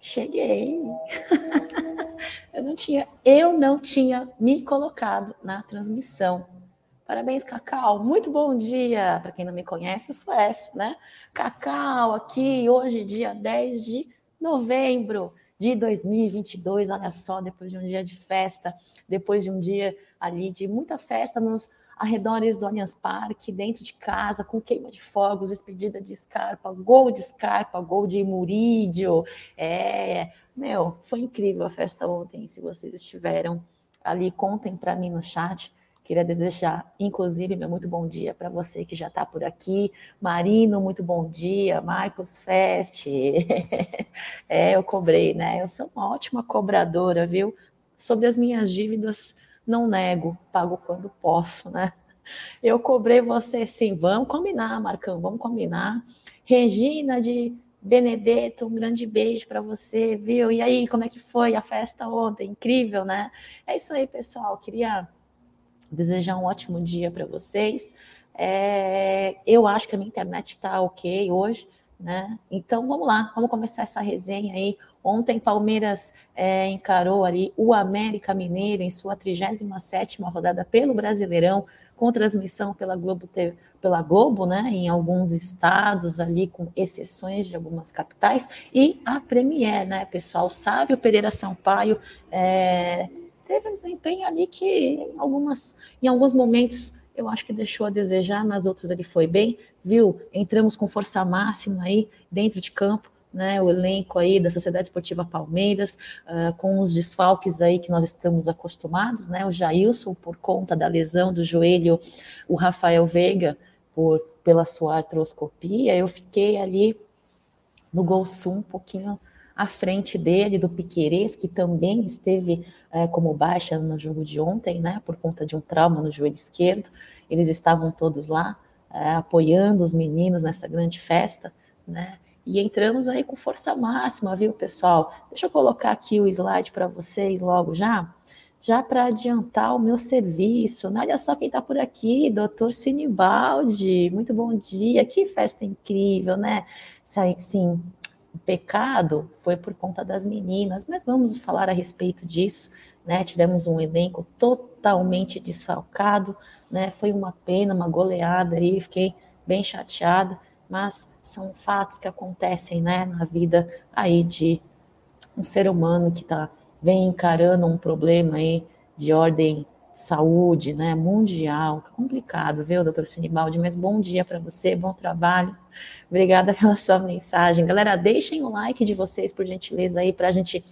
Cheguei. eu não tinha, eu não tinha me colocado na transmissão. Parabéns, Cacau. Muito bom dia. Para quem não me conhece, eu sou essa, né? Cacau aqui, hoje, dia 10 de novembro de 2022. Olha só, depois de um dia de festa, depois de um dia ali de muita festa nos arredores do Allianz Parque, dentro de casa, com queima de fogos, despedida de Scarpa, gol de Scarpa, gol de Murídio. É, meu, foi incrível a festa ontem. Se vocês estiveram ali, contem para mim no chat. Queria desejar, inclusive, meu muito bom dia para você que já está por aqui. Marino, muito bom dia. Marcos Fest. é, eu cobrei, né? Eu sou uma ótima cobradora, viu? Sobre as minhas dívidas, não nego, pago quando posso, né? Eu cobrei você sim, vamos combinar, Marcão, vamos combinar. Regina de Benedetto, um grande beijo para você, viu? E aí, como é que foi a festa ontem? Incrível, né? É isso aí, pessoal. Queria desejar um ótimo dia para vocês. É, eu acho que a minha internet está ok hoje, né? Então vamos lá, vamos começar essa resenha aí. Ontem Palmeiras é, encarou ali o América Mineiro em sua 37 rodada pelo Brasileirão, com transmissão pela Globo, pela Globo, né, em alguns estados ali, com exceções de algumas capitais, e a Premier, né, pessoal, Sávio Pereira Sampaio é, teve um desempenho ali que em, algumas, em alguns momentos eu acho que deixou a desejar, mas outros ele foi bem, viu? Entramos com força máxima aí dentro de campo, né, o elenco aí da Sociedade Esportiva Palmeiras, uh, com os desfalques aí que nós estamos acostumados, né, o Jailson por conta da lesão do joelho, o Rafael Veiga por, pela sua artroscopia, eu fiquei ali no Gol Sul um pouquinho à frente dele, do Piquerez, que também esteve é, como baixa no jogo de ontem, né, por conta de um trauma no joelho esquerdo, eles estavam todos lá, é, apoiando os meninos nessa grande festa, né, e entramos aí com força máxima, viu, pessoal? Deixa eu colocar aqui o slide para vocês logo já, já para adiantar o meu serviço. Olha só quem está por aqui, doutor Sinibaldi. Muito bom dia, que festa incrível, né? Sim, o pecado foi por conta das meninas, mas vamos falar a respeito disso. Né? Tivemos um elenco totalmente desfalcado, né? Foi uma pena, uma goleada aí, fiquei bem chateada mas são fatos que acontecem né, na vida aí de um ser humano que tá, vem encarando um problema aí de ordem saúde, né, mundial, complicado, viu, doutor Sinibaldi, mas bom dia para você, bom trabalho, obrigada pela sua mensagem, galera, deixem o like de vocês, por gentileza, aí, para a gente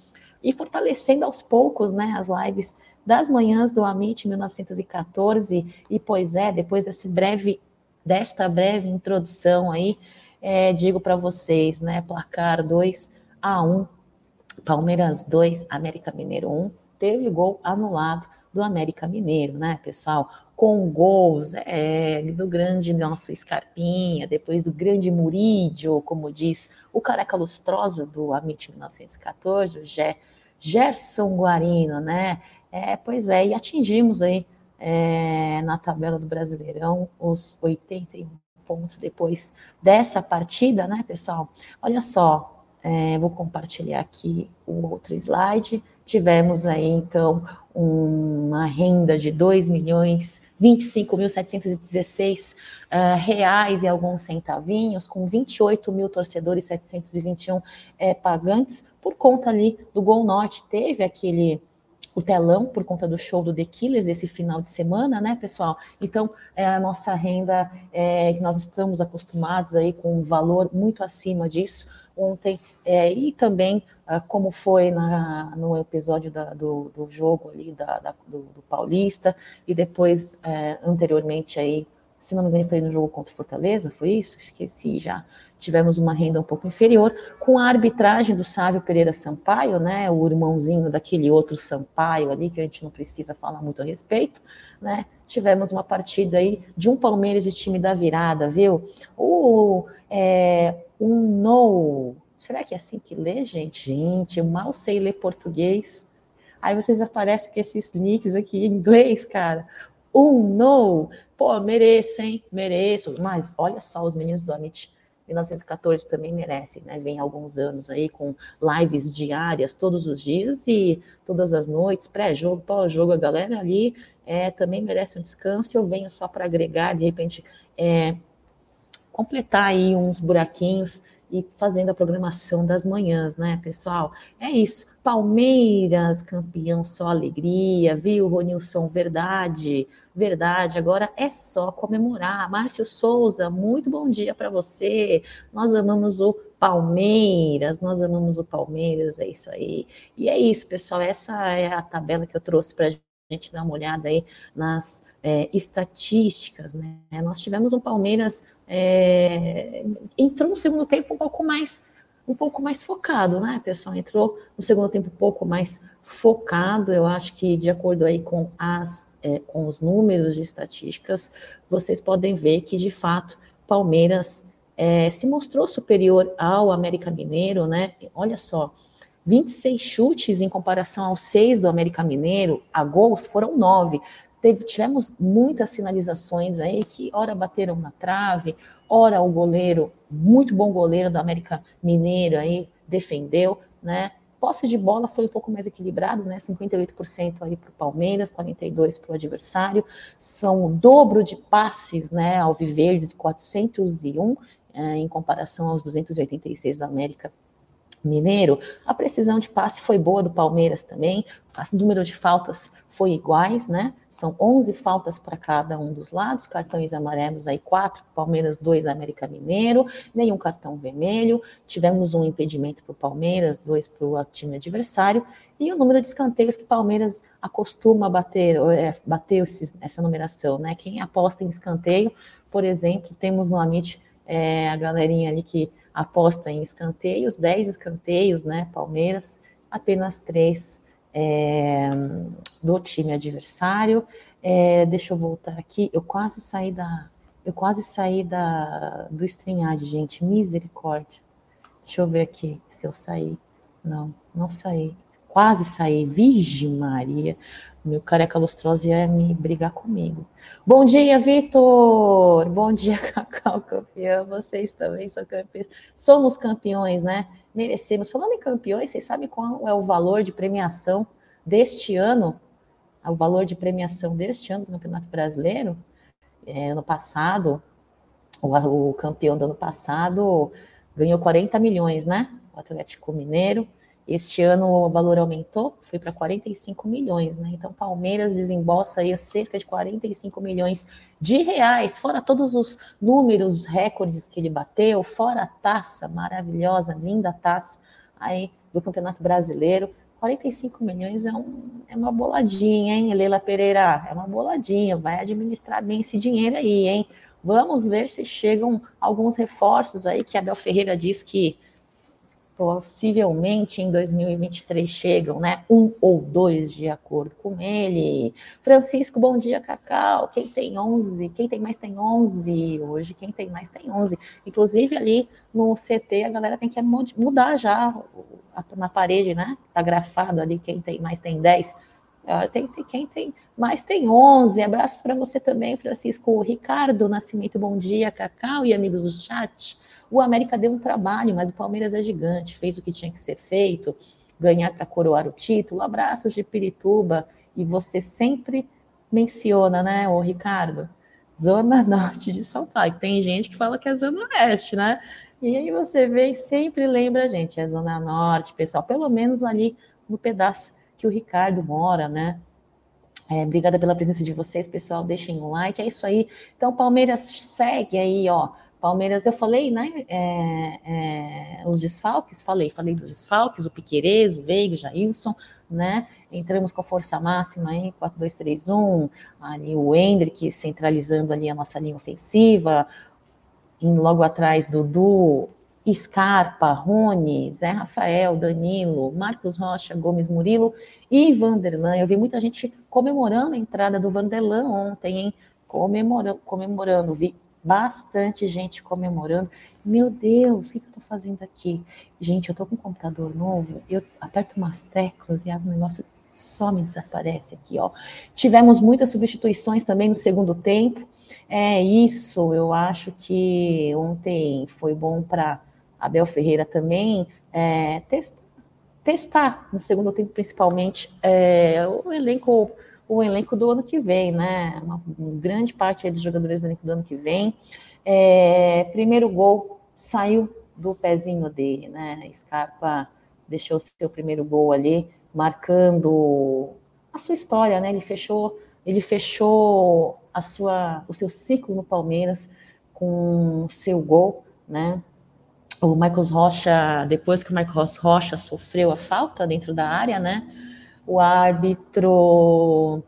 ir fortalecendo aos poucos, né, as lives das manhãs do Amit 1914, e pois é, depois desse breve desta breve introdução aí, é, digo para vocês, né? Placar 2 a 1, Palmeiras 2, América Mineiro 1. Teve gol anulado do América Mineiro, né, pessoal? Com gols é, do grande nosso Scarpinha, depois do grande Murídio, como diz o careca lustrosa do Amit 1914, o Gerson Guarino, né? É, pois é, e atingimos aí é, na tabela do Brasileirão, os 81 pontos depois dessa partida, né, pessoal? Olha só, é, vou compartilhar aqui o outro slide. Tivemos aí, então, uma renda de 2 milhões 25.716 uh, reais e alguns centavinhos, com 28 mil torcedores, 721 é, pagantes, por conta ali do Gol Norte. Teve aquele o telão por conta do show do The Killers esse final de semana, né, pessoal? Então, é, a nossa renda, é, que nós estamos acostumados aí com um valor muito acima disso ontem, é, e também ah, como foi na, no episódio da, do, do, jogo ali da, da do, do, Paulista, e depois, é, anteriormente aí, se não me engano, foi no jogo contra o Fortaleza, foi isso? Esqueci já tivemos uma renda um pouco inferior, com a arbitragem do Sávio Pereira Sampaio, né, o irmãozinho daquele outro Sampaio ali, que a gente não precisa falar muito a respeito, né, tivemos uma partida aí de um Palmeiras de time da virada, viu? O, é, um no, será que é assim que lê, gente? Gente, eu mal sei ler português. Aí vocês aparecem com esses nicks aqui em inglês, cara. Um no, pô, mereço, hein? Mereço. Mas olha só, os meninos do Amit 1914 também merece, né? Vem alguns anos aí com lives diárias todos os dias e todas as noites, pré-jogo, pós-jogo, a galera ali é, também merece um descanso. Eu venho só para agregar, de repente, é, completar aí uns buraquinhos e fazendo a programação das manhãs, né, pessoal? É isso. Palmeiras, campeão, só alegria, viu, Ronilson? Verdade, verdade. Agora é só comemorar. Márcio Souza, muito bom dia para você. Nós amamos o Palmeiras, nós amamos o Palmeiras, é isso aí. E é isso, pessoal. Essa é a tabela que eu trouxe para gente dar uma olhada aí nas é, estatísticas, né? Nós tivemos um Palmeiras é, entrou no segundo tempo um pouco mais um pouco mais focado, né, pessoal? Entrou no segundo tempo um pouco mais focado. Eu acho que de acordo aí com as é, com os números de estatísticas, vocês podem ver que de fato Palmeiras é, se mostrou superior ao América Mineiro, né? Olha só, 26 chutes em comparação aos 6 do América Mineiro, a gols foram 9. Teve, tivemos muitas sinalizações aí que ora bateram na trave, ora o goleiro, muito bom goleiro do América Mineiro aí defendeu, né? Posse de bola foi um pouco mais equilibrado, né? 58% aí para o Palmeiras, 42% para o adversário. São o dobro de passes, né? Ao Viverdes, 401, é, em comparação aos 286 da América Mineiro, a precisão de passe foi boa do Palmeiras também, o número de faltas foi iguais, né? São 11 faltas para cada um dos lados, cartões amarelos aí quatro, Palmeiras dois, América Mineiro, nenhum cartão vermelho. Tivemos um impedimento para o Palmeiras, dois para o time adversário e o número de escanteios que Palmeiras acostuma bater, é, essa numeração, né? Quem aposta em escanteio, por exemplo, temos no Amit é, a galerinha ali que aposta em escanteios, 10 escanteios, né? Palmeiras, apenas três é, do time adversário. É, deixa eu voltar aqui. Eu quase saí da. Eu quase saí da, do StreamYard, gente. Misericórdia. Deixa eu ver aqui se eu saí. Não, não saí. Quase saí. Virgem Maria. Meu careca lustrosa ia me brigar comigo. Bom dia, Vitor! Bom dia, Cacau campeão. Vocês também são campeões. Somos campeões, né? Merecemos. Falando em campeões, vocês sabem qual é o valor de premiação deste ano? O valor de premiação deste ano do Campeonato Brasileiro? É, ano passado, o, o campeão do ano passado ganhou 40 milhões, né? O Atlético Mineiro este ano o valor aumentou, foi para 45 milhões, né? Então, Palmeiras desembolsa aí cerca de 45 milhões de reais, fora todos os números, recordes que ele bateu, fora a taça maravilhosa, linda taça aí do Campeonato Brasileiro. 45 milhões é, um, é uma boladinha, hein, Leila Pereira? É uma boladinha, vai administrar bem esse dinheiro aí, hein? Vamos ver se chegam alguns reforços aí que Abel Ferreira diz que possivelmente em 2023 chegam, né? Um ou dois, de acordo com ele. Francisco, bom dia, Cacau. Quem tem 11? Quem tem mais tem 11 hoje. Quem tem mais tem 11. Inclusive, ali no CT, a galera tem que mudar já na parede, né? Tá grafado ali. Quem tem mais tem 10. Tem, tem, quem tem mais tem 11. Abraços para você também, Francisco. Ricardo Nascimento, bom dia, Cacau e amigos do chat. O América deu um trabalho, mas o Palmeiras é gigante, fez o que tinha que ser feito, ganhar para coroar o título. Abraços de Pirituba. E você sempre menciona, né, o Ricardo? Zona Norte de São Paulo. Tem gente que fala que é Zona Oeste, né? E aí você vê e sempre lembra a gente, é Zona Norte, pessoal, pelo menos ali no pedaço que o Ricardo mora, né? É, obrigada pela presença de vocês, pessoal. Deixem um like. É isso aí. Então, Palmeiras segue aí, ó, Palmeiras, eu falei, né? É, é, os desfalques, falei, falei dos desfalques, o Piquerez, o Veiga, o Jailson, né? Entramos com a força máxima em 4-2-3-1, ali o Hendrick centralizando ali a nossa linha ofensiva, indo logo atrás Dudu, Scarpa, Rony, Zé Rafael, Danilo, Marcos Rocha, Gomes Murilo e Vanderlan. Eu vi muita gente comemorando a entrada do Vanderlan ontem, hein? Comemorando, comemorando. Vi bastante gente comemorando. Meu Deus, o que, eu estou fazendo aqui? Gente, eu estou com um computador novo, eu aperto umas teclas e abre um negócio Só me desaparece aqui, ó. Tivemos muitas substituições também no segundo tempo. É isso, eu acho que ontem foi bom para Abel Ferreira também é, testar, testar no segundo tempo, principalmente, é, o elenco o elenco do ano que vem, né? Uma, grande parte dos jogadores do elenco do ano que vem. É, primeiro gol saiu do pezinho dele, né? Scarpa deixou seu primeiro gol ali, marcando a sua história, né? Ele fechou, ele fechou a sua, o seu ciclo no Palmeiras com o seu gol, né? O Marcos Rocha, depois que o Marcos Rocha sofreu a falta dentro da área, né? O árbitro,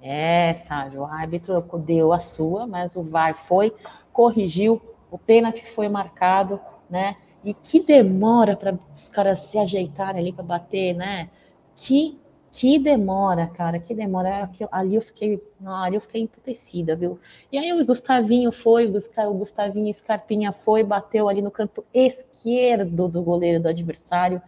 é, Sérgio, o árbitro deu a sua, mas o VAR foi, corrigiu, o pênalti foi marcado, né? E que demora para os caras se ajeitarem ali para bater, né? Que que demora, cara, que demora. Ali eu fiquei, ali eu fiquei emputecida, viu? E aí o Gustavinho foi, o Gustavinho Scarpinha foi, bateu ali no canto esquerdo do goleiro do adversário,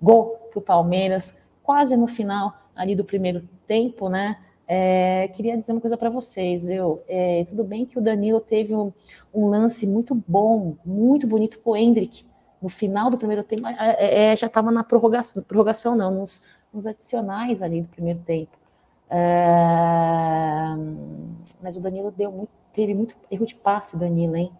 gol pro Palmeiras, quase no final ali do primeiro tempo, né? É, queria dizer uma coisa para vocês, eu, é, tudo bem que o Danilo teve um, um lance muito bom, muito bonito pro Hendrick, no final do primeiro tempo, é, é já estava na prorrogação, prorrogação não, nos, nos, adicionais ali do primeiro tempo. É, mas o Danilo deu muito, teve muito erro de passe, Danilo, hein?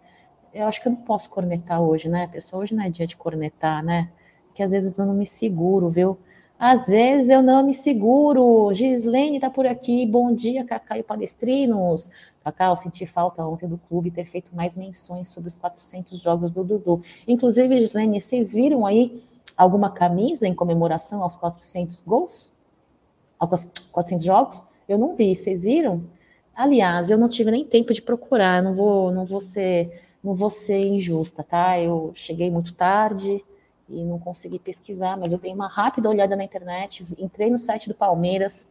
Eu acho que eu não posso cornetar hoje, né, pessoal? Hoje não é dia de cornetar, né? Que às vezes eu não me seguro, viu? Às vezes eu não me seguro. Gislene está por aqui. Bom dia, Cacá e palestrinos. Cacau, senti falta ontem do clube ter feito mais menções sobre os 400 jogos do Dudu. Inclusive, Gislene, vocês viram aí alguma camisa em comemoração aos 400 gols? Aos 400 jogos? Eu não vi, vocês viram? Aliás, eu não tive nem tempo de procurar, não vou, não vou ser, não vou ser injusta, tá? Eu cheguei muito tarde e não consegui pesquisar, mas eu dei uma rápida olhada na internet, entrei no site do Palmeiras,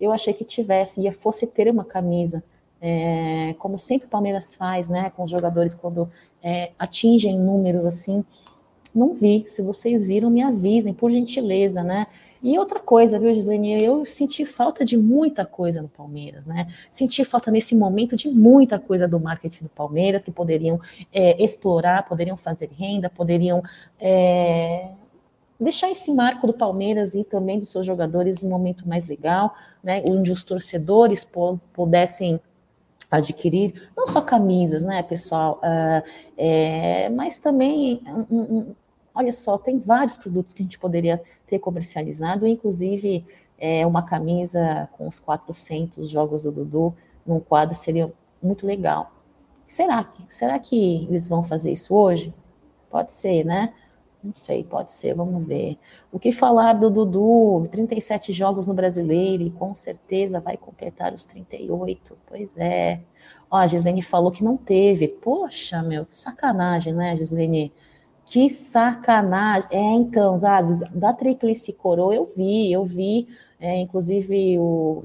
eu achei que tivesse, ia fosse ter uma camisa é, como sempre o Palmeiras faz, né, com os jogadores quando é, atingem números assim, não vi. Se vocês viram, me avisem, por gentileza, né? E outra coisa, viu, Gislene? Eu senti falta de muita coisa no Palmeiras, né? Senti falta nesse momento de muita coisa do marketing do Palmeiras que poderiam é, explorar, poderiam fazer renda, poderiam é, deixar esse marco do Palmeiras e também dos seus jogadores um momento mais legal, né? Onde os torcedores pudessem adquirir não só camisas, né, pessoal, uh, é, mas também, um, um, olha só, tem vários produtos que a gente poderia ter comercializado, inclusive é, uma camisa com os 400 jogos do Dudu num quadro seria muito legal. Será que, será que eles vão fazer isso hoje? Pode ser, né? Não sei, pode ser, vamos ver. O que falar do Dudu? 37 jogos no brasileiro e com certeza vai completar os 38. Pois é. Ó, a Gislene falou que não teve. Poxa, meu, que sacanagem, né, Gislene? Que sacanagem. É, então, Zags, da Tríplice Coroa eu vi, eu vi. É, inclusive, o,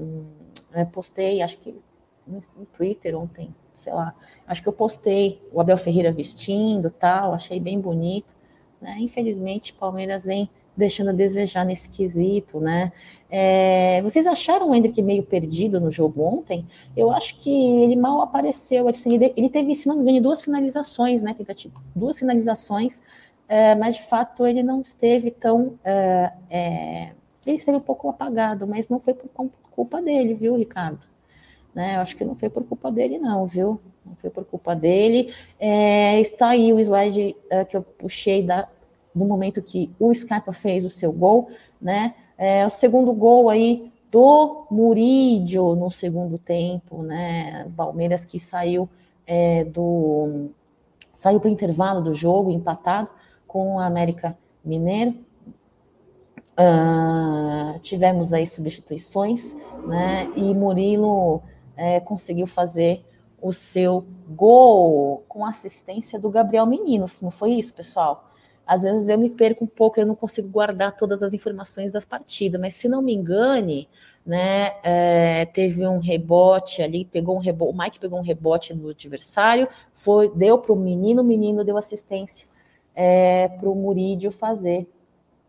eu postei, acho que no, no Twitter ontem, sei lá. Acho que eu postei o Abel Ferreira vestindo tal, achei bem bonito. Né? Infelizmente, Palmeiras vem deixando a desejar nesse quesito, né? É, vocês acharam o Hendrick meio perdido no jogo ontem? Eu acho que ele mal apareceu. Assim, ele, teve, se não me duas finalizações, né? Tentativa, duas finalizações, é, mas de fato ele não esteve tão. É, é ele esteve um pouco apagado, mas não foi por culpa dele, viu, Ricardo? Né? Eu acho que não foi por culpa dele, não, viu? não foi por culpa dele. É, está aí o slide é, que eu puxei da, do momento que o Scarpa fez o seu gol, né? É, o segundo gol aí do Murídio no segundo tempo, né? Palmeiras que saiu é, do saiu para o intervalo do jogo empatado com o América Mineiro. Uh, tivemos aí substituições, né? E Murilo é, conseguiu fazer o seu gol com assistência do Gabriel Menino. Não foi isso, pessoal? Às vezes eu me perco um pouco, eu não consigo guardar todas as informações das partidas, mas se não me engane, né, é, teve um rebote ali, pegou um rebote, o Mike pegou um rebote no adversário, foi, deu para o menino, o menino deu assistência é, para o Murídio fazer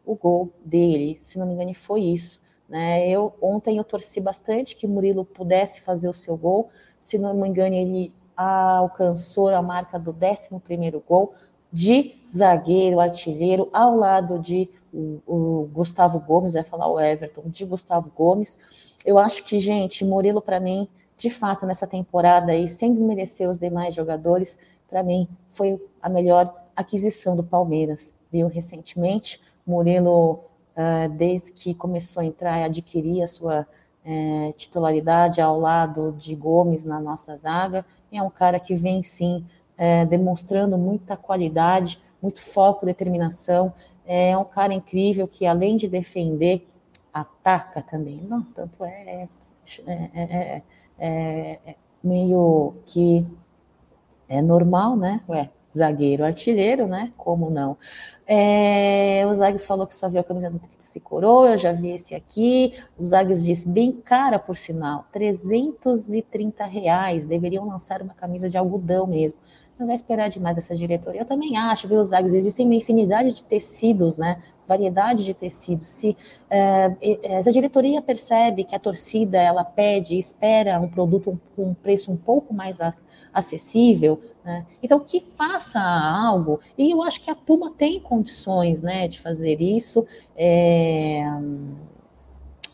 o gol dele, se não me engano foi isso, Né? Eu ontem eu torci bastante que Murilo pudesse fazer o seu gol. Se não me engano, ele alcançou a marca do 11 primeiro gol de zagueiro, artilheiro, ao lado de o, o Gustavo Gomes, vai falar o Everton, de Gustavo Gomes. Eu acho que, gente, Murilo, para mim, de fato, nessa temporada aí, sem desmerecer os demais jogadores, para mim, foi a melhor aquisição do Palmeiras, viu? Recentemente, Murilo, uh, desde que começou a entrar e adquirir a sua é, titularidade ao lado de Gomes na nossa zaga, é um cara que vem sim é, demonstrando muita qualidade, muito foco, determinação. É um cara incrível que, além de defender, ataca também. Não, tanto é, é, é meio que é normal, né? Ué, zagueiro artilheiro, né? Como não? É, o Zagues falou que só viu a camisa do Tríplice Coroa, eu já vi esse aqui. O Zagues disse, bem cara por sinal, 330 reais, deveriam lançar uma camisa de algodão mesmo. Mas vai esperar demais essa diretoria. Eu também acho, viu, Zagues, existem uma infinidade de tecidos, né? Variedade de tecidos. Se é, essa diretoria percebe que a torcida, ela pede, espera um produto com um preço um pouco mais acessível, né? Então, que faça algo, e eu acho que a Puma tem condições né, de fazer isso, é...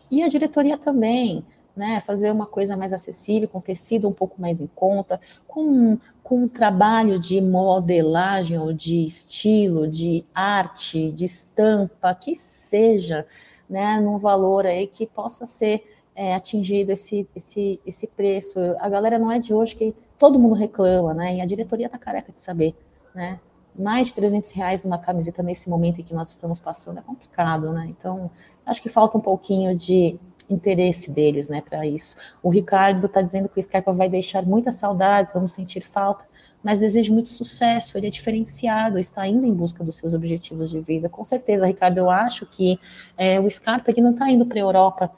e a diretoria também, né, fazer uma coisa mais acessível, com tecido um pouco mais em conta, com, com um trabalho de modelagem ou de estilo, de arte, de estampa, que seja, né, num valor aí que possa ser é, atingido esse, esse, esse preço. A galera não é de hoje que todo mundo reclama, né? E a diretoria está careca de saber, né? Mais de 300 reais numa camiseta nesse momento em que nós estamos passando é complicado, né? Então, acho que falta um pouquinho de interesse deles, né, para isso. O Ricardo está dizendo que o Scarpa vai deixar muitas saudades, vamos sentir falta, mas desejo muito sucesso, ele é diferenciado, está indo em busca dos seus objetivos de vida. Com certeza, Ricardo, eu acho que é, o Scarpa ele não está indo para a Europa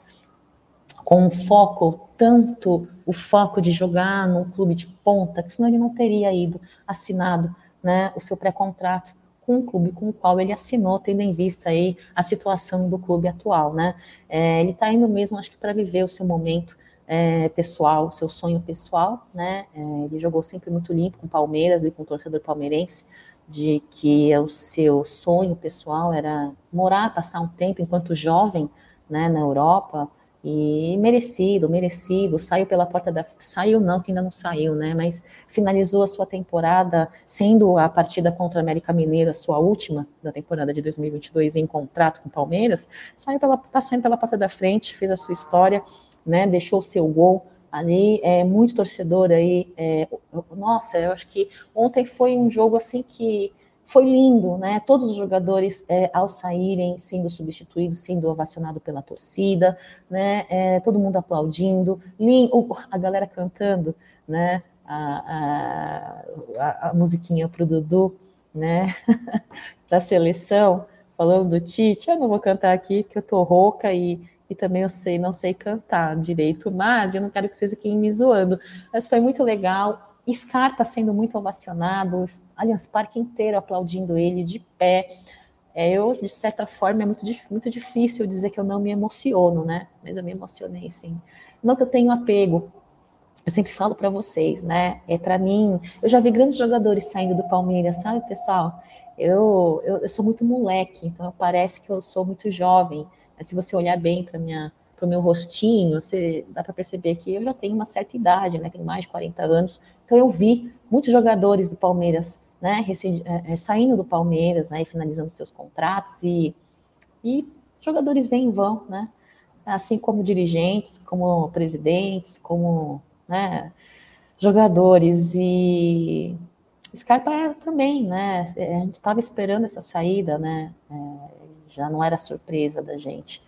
com um foco, tanto o foco de jogar num clube de ponta, que senão ele não teria ido assinado né, o seu pré-contrato com o clube com o qual ele assinou, tendo em vista aí a situação do clube atual, né? É, ele está indo mesmo, acho que para viver o seu momento é, pessoal, o seu sonho pessoal, né? É, ele jogou sempre muito limpo com Palmeiras e com o torcedor palmeirense, de que o seu sonho pessoal era morar, passar um tempo enquanto jovem, né, na Europa, e merecido, merecido, saiu pela porta da. Saiu não, que ainda não saiu, né? Mas finalizou a sua temporada, sendo a partida contra a América Mineira, sua última da temporada de 2022, em contrato com o Palmeiras, saiu pela, tá saindo pela porta da frente, fez a sua história, né? Deixou o seu gol ali, é muito torcedor aí. É, nossa, eu acho que ontem foi um jogo assim que foi lindo, né? Todos os jogadores, é, ao saírem, sendo substituídos, sendo ovacionado pela torcida, né? É, todo mundo aplaudindo, a galera cantando, né? A, a, a musiquinha pro Dudu, né? da seleção, falando do Tite. Eu não vou cantar aqui porque eu tô rouca e, e também eu sei, não sei cantar direito, mas eu não quero que vocês fiquem me zoando. Mas foi muito legal Scarpa sendo muito ovacionado, Allianz Parque inteiro aplaudindo ele de pé. É, eu, de certa forma, é muito, muito difícil dizer que eu não me emociono, né? Mas eu me emocionei, sim. Não que eu tenho apego, eu sempre falo para vocês, né? É para mim, eu já vi grandes jogadores saindo do Palmeiras, sabe, pessoal? Eu, eu, eu sou muito moleque, então parece que eu sou muito jovem. Mas se você olhar bem para minha para o meu rostinho, você dá para perceber que eu já tenho uma certa idade, né? Tenho mais de 40 anos. Então eu vi muitos jogadores do Palmeiras, né? É, é, saindo do Palmeiras, né? E finalizando seus contratos e, e jogadores vêm e vão, né? Assim como dirigentes, como presidentes, como né, jogadores e Scarpa era também, né? A gente estava esperando essa saída, né? É, já não era surpresa da gente.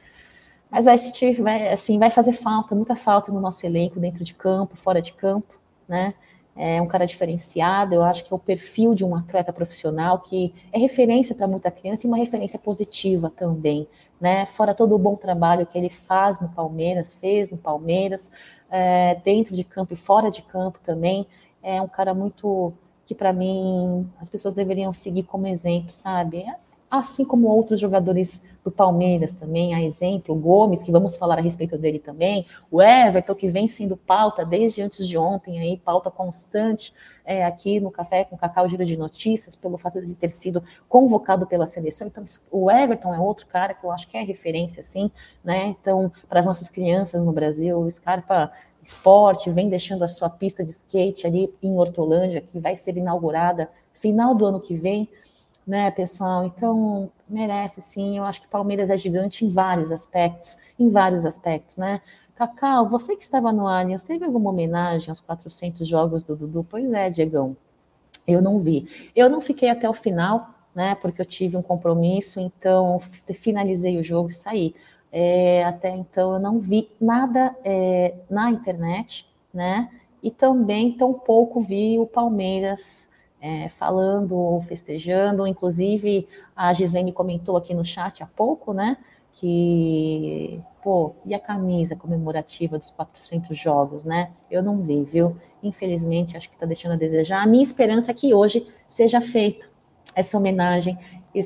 Mas a ST vai, assim, vai fazer falta, muita falta no nosso elenco, dentro de campo, fora de campo, né? É um cara diferenciado, eu acho que é o perfil de um atleta profissional que é referência para muita criança e uma referência positiva também, né? Fora todo o bom trabalho que ele faz no Palmeiras, fez no Palmeiras, é, dentro de campo e fora de campo também, é um cara muito que para mim as pessoas deveriam seguir como exemplo, sabe? Assim como outros jogadores do Palmeiras também, a exemplo, o Gomes, que vamos falar a respeito dele também, o Everton, que vem sendo pauta desde antes de ontem, aí, pauta constante é, aqui no Café com Cacau Giro de Notícias, pelo fato de ter sido convocado pela seleção. Então, o Everton é outro cara que eu acho que é referência, assim, né? Então, para as nossas crianças no Brasil, o Scarpa Esporte vem deixando a sua pista de skate ali em Hortolândia, que vai ser inaugurada final do ano que vem né, pessoal? Então, merece sim. Eu acho que Palmeiras é gigante em vários aspectos, em vários aspectos, né? Cacau, você que estava no Allianz, teve alguma homenagem aos 400 jogos do Dudu? Pois é, Diegão, eu não vi. Eu não fiquei até o final, né, porque eu tive um compromisso, então finalizei o jogo e saí. É, até então eu não vi nada é, na internet, né, e também tão pouco vi o Palmeiras é, falando, festejando. Inclusive, a Gislene comentou aqui no chat há pouco, né? Que, pô, e a camisa comemorativa dos 400 jogos, né? Eu não vi, viu? Infelizmente, acho que está deixando a desejar. A minha esperança é que hoje seja feita essa homenagem.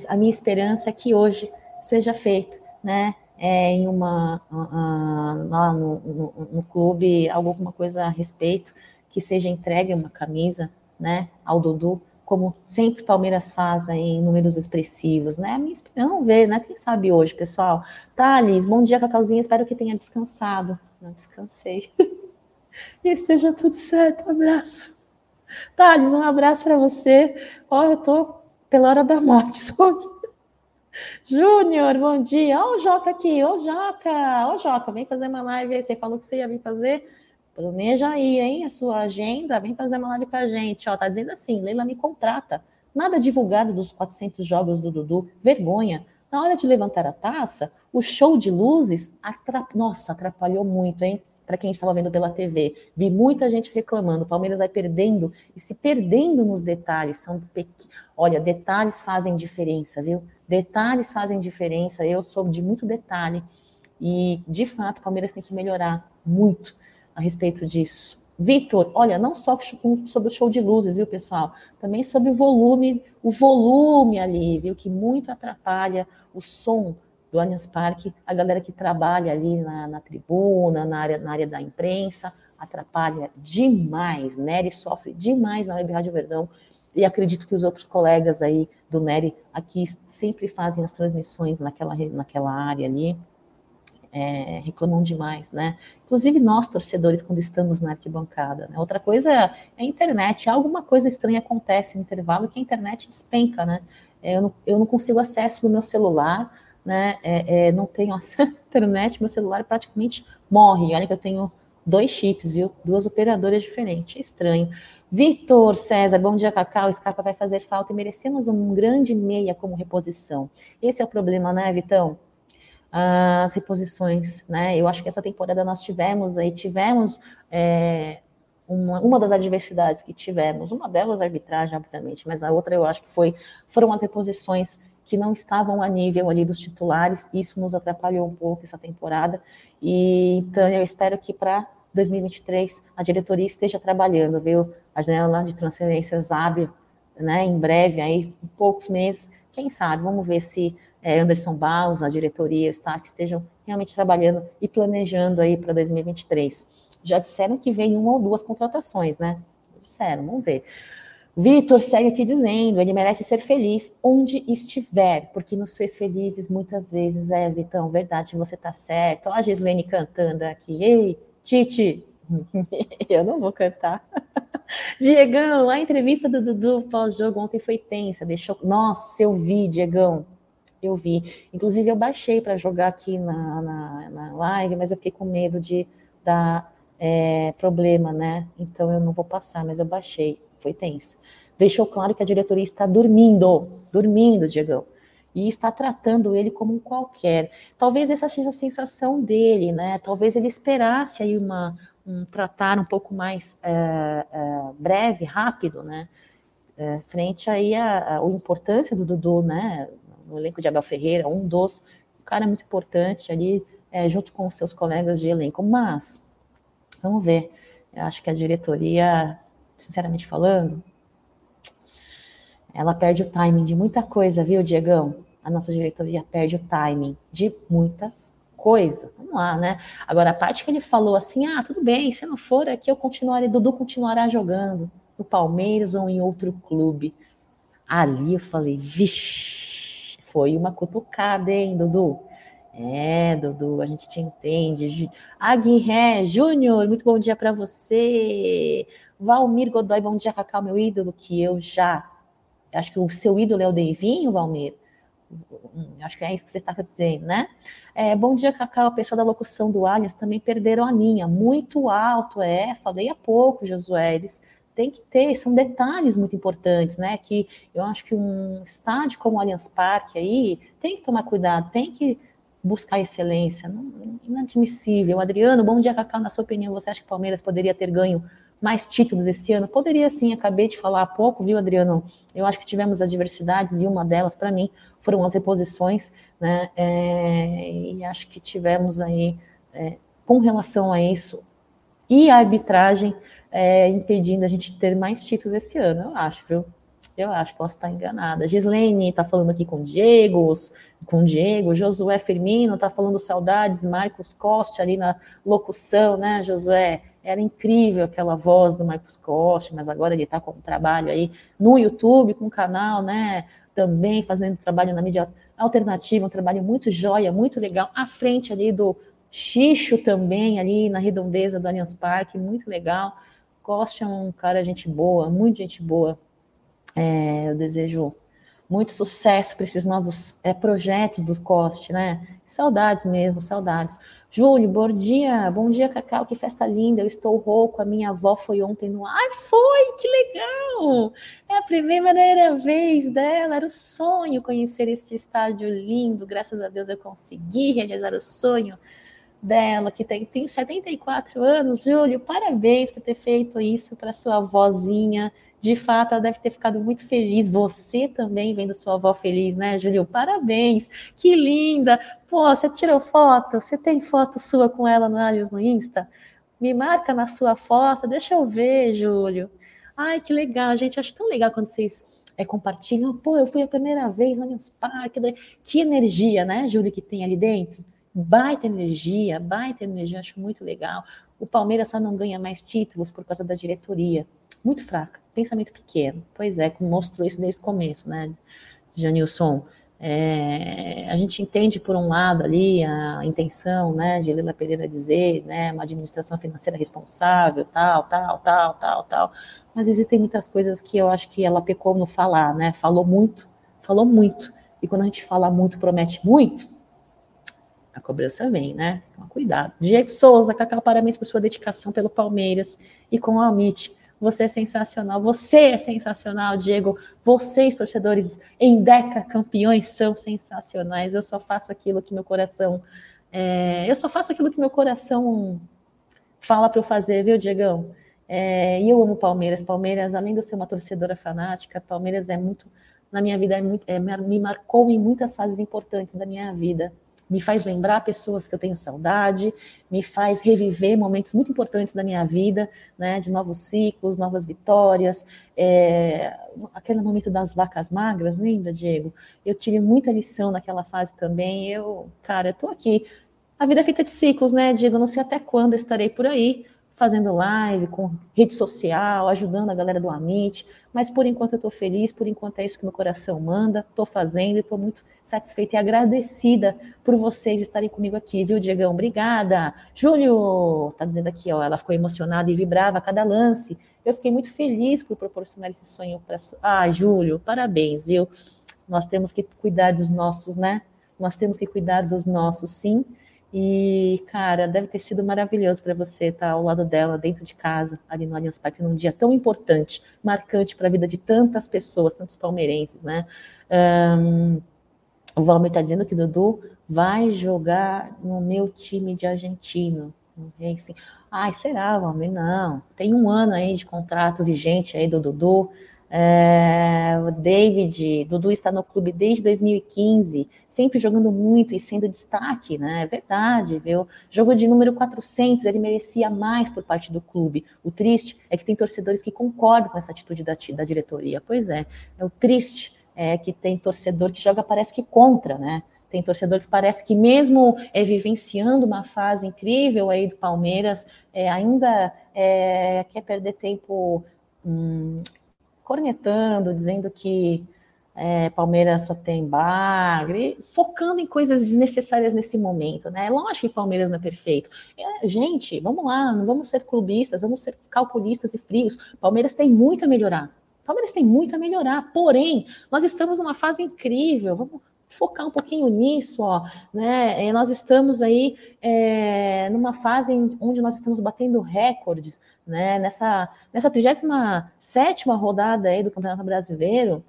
A minha esperança é que hoje seja feita, né? É, em uma uh, lá no, no, no clube alguma coisa a respeito que seja entregue uma camisa né, ao Dudu, como sempre Palmeiras faz aí, em números expressivos, né? Eu não ver, né? Quem sabe hoje, pessoal. Thales, bom dia, Cacauzinha. Espero que tenha descansado. Não descansei. e esteja tudo certo. Um abraço. Thales, um abraço para você. Ó, eu tô pela hora da morte. Só Júnior, bom dia. Ó, o Joca aqui. Ô, Joca. Ô, Joca, vem fazer uma live aí. Você falou que você ia vir fazer. Planeja aí, hein, a sua agenda, vem fazer uma live com a gente. Ó, tá dizendo assim, Leila me contrata. Nada divulgado dos 400 jogos do Dudu, vergonha. Na hora de levantar a taça, o show de luzes, atrap... nossa, atrapalhou muito, hein? Para quem estava vendo pela TV, vi muita gente reclamando. O Palmeiras vai perdendo e se perdendo nos detalhes. São pequ... Olha, detalhes fazem diferença, viu? Detalhes fazem diferença. Eu sou de muito detalhe e, de fato, o Palmeiras tem que melhorar muito a respeito disso. Vitor, olha, não só sobre o show de luzes, viu, pessoal? Também sobre o volume, o volume ali, viu? Que muito atrapalha o som do Allianz Parque, a galera que trabalha ali na, na tribuna, na área, na área da imprensa, atrapalha demais. Nery sofre demais na Web Rádio Verdão, e acredito que os outros colegas aí do Nery aqui sempre fazem as transmissões naquela, naquela área ali é, reclamam demais, né? Inclusive nós, torcedores, quando estamos na arquibancada. Né? Outra coisa é a internet. Alguma coisa estranha acontece no intervalo que a internet despenca, né? É, eu não, eu não consigo acesso no meu celular, né? É, é, não tenho acesso à internet, meu celular praticamente morre. Olha que eu tenho dois chips, viu? Duas operadoras diferentes. Estranho. Vitor César, bom dia, Cacau. Scarpa vai fazer falta e merecemos um grande meia como reposição. Esse é o problema, né, Vitão? As reposições, né? Eu acho que essa temporada nós tivemos aí, tivemos é, uma, uma das adversidades que tivemos, uma delas a arbitragem, obviamente, mas a outra eu acho que foi, foram as reposições que não estavam a nível ali dos titulares, isso nos atrapalhou um pouco essa temporada, e então eu espero que para 2023 a diretoria esteja trabalhando, viu? A janela de transferências abre, né, em breve, aí, em poucos meses, quem sabe, vamos ver se Anderson Baus, a diretoria, o staff estejam realmente trabalhando e planejando aí para 2023. Já disseram que vem uma ou duas contratações, né? Disseram, vamos ver. Vitor segue aqui dizendo, ele merece ser feliz onde estiver, porque nos fez felizes muitas vezes. É, Vitão, verdade, você tá certo. Olha a Gislene cantando aqui. Ei, Titi, eu não vou cantar. Diegão, a entrevista do Dudu pós-jogo ontem foi tensa, deixou. Nossa, eu vi, Diegão eu vi. Inclusive, eu baixei para jogar aqui na, na, na, live, mas eu fiquei com medo de dar é, problema, né? Então eu não vou passar, mas eu baixei. Foi tenso. Deixou claro que a diretoria está dormindo, dormindo, Diegão. E está tratando ele como um qualquer. Talvez essa seja a sensação dele, né? Talvez ele esperasse aí uma, um tratar um pouco mais é, é, breve, rápido, né? É, frente aí a, a, a importância do Dudu, né? No elenco de Abel Ferreira, um dos, um cara muito importante ali, é, junto com seus colegas de elenco. Mas, vamos ver, eu acho que a diretoria, sinceramente falando, ela perde o timing de muita coisa, viu, Diegão? a nossa diretoria perde o timing de muita coisa. Vamos lá, né? Agora, a parte que ele falou assim: ah, tudo bem, se não for aqui, eu continuarei, Dudu continuará jogando no Palmeiras ou em outro clube. Ali eu falei, vixe, foi uma cutucada, hein, Dudu? É, Dudu, a gente te entende. Aguirre Júnior, muito bom dia para você. Valmir Godoy, bom dia, Cacau, meu ídolo, que eu já. Acho que o seu ídolo é o Deivinho, Valmir. Hum, acho que é isso que você estava dizendo, né? É, bom dia, Cacau. A pessoa da locução do Alias também perderam a linha. Muito alto, é. Falei há pouco, Josué. Eles têm que ter, são detalhes muito importantes, né? Que eu acho que um estádio como o Allianz Parque aí tem que tomar cuidado, tem que buscar excelência. Não, inadmissível. Adriano, bom dia, Cacau. Na sua opinião, você acha que o Palmeiras poderia ter ganho mais títulos esse ano? Poderia sim, acabei de falar há pouco, viu, Adriano? Eu acho que tivemos adversidades e uma delas, para mim, foram as reposições, né? É, e acho que tivemos aí, é, com relação a isso, e a arbitragem é, impedindo a gente ter mais títulos esse ano, eu acho, viu? Eu acho, posso estar enganada. Gislaine está falando aqui com Diego, com Diego, Josué Firmino está falando saudades, Marcos Costa ali na locução, né, Josué? Era incrível aquela voz do Marcos Costa, mas agora ele está com um trabalho aí no YouTube, com um canal, né? Também fazendo trabalho na mídia alternativa, um trabalho muito joia, muito legal, à frente ali do Xixo também, ali na redondeza do Allianz Parque, muito legal. Costa é um cara gente boa, muito gente boa. É, eu desejo muito sucesso para esses novos é, projetos do Coste, né? Saudades mesmo, saudades. Júlio, bom dia, bom dia, Cacau, que festa linda, eu estou rouco, a minha avó foi ontem no... Ai, foi, que legal! É a primeira vez dela, era o sonho conhecer este estádio lindo, graças a Deus eu consegui realizar o sonho dela, que tem, tem 74 anos, Júlio, parabéns por ter feito isso para sua avózinha, de fato, ela deve ter ficado muito feliz. Você também vendo sua avó feliz, né, Júlio? Parabéns, que linda! Pô, você tirou foto? Você tem foto sua com ela no Alias no Insta? Me marca na sua foto, deixa eu ver, Júlio. Ai, que legal, gente. Acho tão legal quando vocês é, compartilham. Pô, eu fui a primeira vez no Allianz Parque. Que energia, né, Júlio, que tem ali dentro? Baita energia, baita energia, acho muito legal. O Palmeiras só não ganha mais títulos por causa da diretoria muito fraca, pensamento pequeno. Pois é, mostrou isso desde o começo, né, Janilson? É, a gente entende, por um lado, ali a intenção né, de Lila Pereira dizer né, uma administração financeira responsável, tal, tal, tal, tal, tal, mas existem muitas coisas que eu acho que ela pecou no falar, né? Falou muito, falou muito. E quando a gente fala muito, promete muito, a cobrança vem, né? Então, cuidado. Diego Souza, Cacau, parabéns por sua dedicação pelo Palmeiras e com o Amit. Você é sensacional, você é sensacional, Diego. Vocês, torcedores em Deca, campeões, são sensacionais. Eu só faço aquilo que meu coração. É, eu só faço aquilo que meu coração fala para eu fazer, viu, Diegão? É, e eu amo Palmeiras. Palmeiras, além de eu ser uma torcedora fanática, Palmeiras é muito, na minha vida, é muito, é, me marcou em muitas fases importantes da minha vida me faz lembrar pessoas que eu tenho saudade, me faz reviver momentos muito importantes da minha vida, né, de novos ciclos, novas vitórias, é, aquele momento das vacas magras, lembra, Diego? Eu tive muita lição naquela fase também, eu, cara, eu tô aqui, a vida é feita de ciclos, né, Diego, eu não sei até quando estarei por aí, fazendo live, com rede social, ajudando a galera do Amit, mas por enquanto eu estou feliz, por enquanto é isso que meu coração manda, estou fazendo e estou muito satisfeita e agradecida por vocês estarem comigo aqui, viu, Diegão? Obrigada. Júlio, tá dizendo aqui, ó, ela ficou emocionada e vibrava a cada lance. Eu fiquei muito feliz por proporcionar esse sonho para. Ah, Júlio, parabéns, viu? Nós temos que cuidar dos nossos, né? Nós temos que cuidar dos nossos, sim e, cara, deve ter sido maravilhoso para você estar ao lado dela, dentro de casa, ali no Allianz Parque, num dia tão importante, marcante para a vida de tantas pessoas, tantos palmeirenses, né? Um, o Valmir está dizendo que Dudu vai jogar no meu time de argentino. Assim, Ai, será, Valmir? Não. Tem um ano aí de contrato vigente aí do Dudu. É, o David, Dudu está no clube desde 2015, sempre jogando muito e sendo destaque, né? É verdade, viu? Jogo de número 400, ele merecia mais por parte do clube. O triste é que tem torcedores que concordam com essa atitude da, da diretoria. Pois é, é o triste é que tem torcedor que joga, parece que contra, né? Tem torcedor que parece que mesmo é, vivenciando uma fase incrível aí do Palmeiras, é, ainda é, quer perder tempo hum, cornetando, dizendo que é, Palmeiras só tem bagre, focando em coisas desnecessárias nesse momento, né? Lógico que Palmeiras não é perfeito. É, gente, vamos lá, não vamos ser clubistas, vamos ser calculistas e frios. Palmeiras tem muito a melhorar. Palmeiras tem muito a melhorar, porém, nós estamos numa fase incrível. Vamos focar um pouquinho nisso, ó, né? Nós estamos aí é, numa fase onde nós estamos batendo recordes, né? Nessa, nessa 37 rodada aí do Campeonato Brasileiro,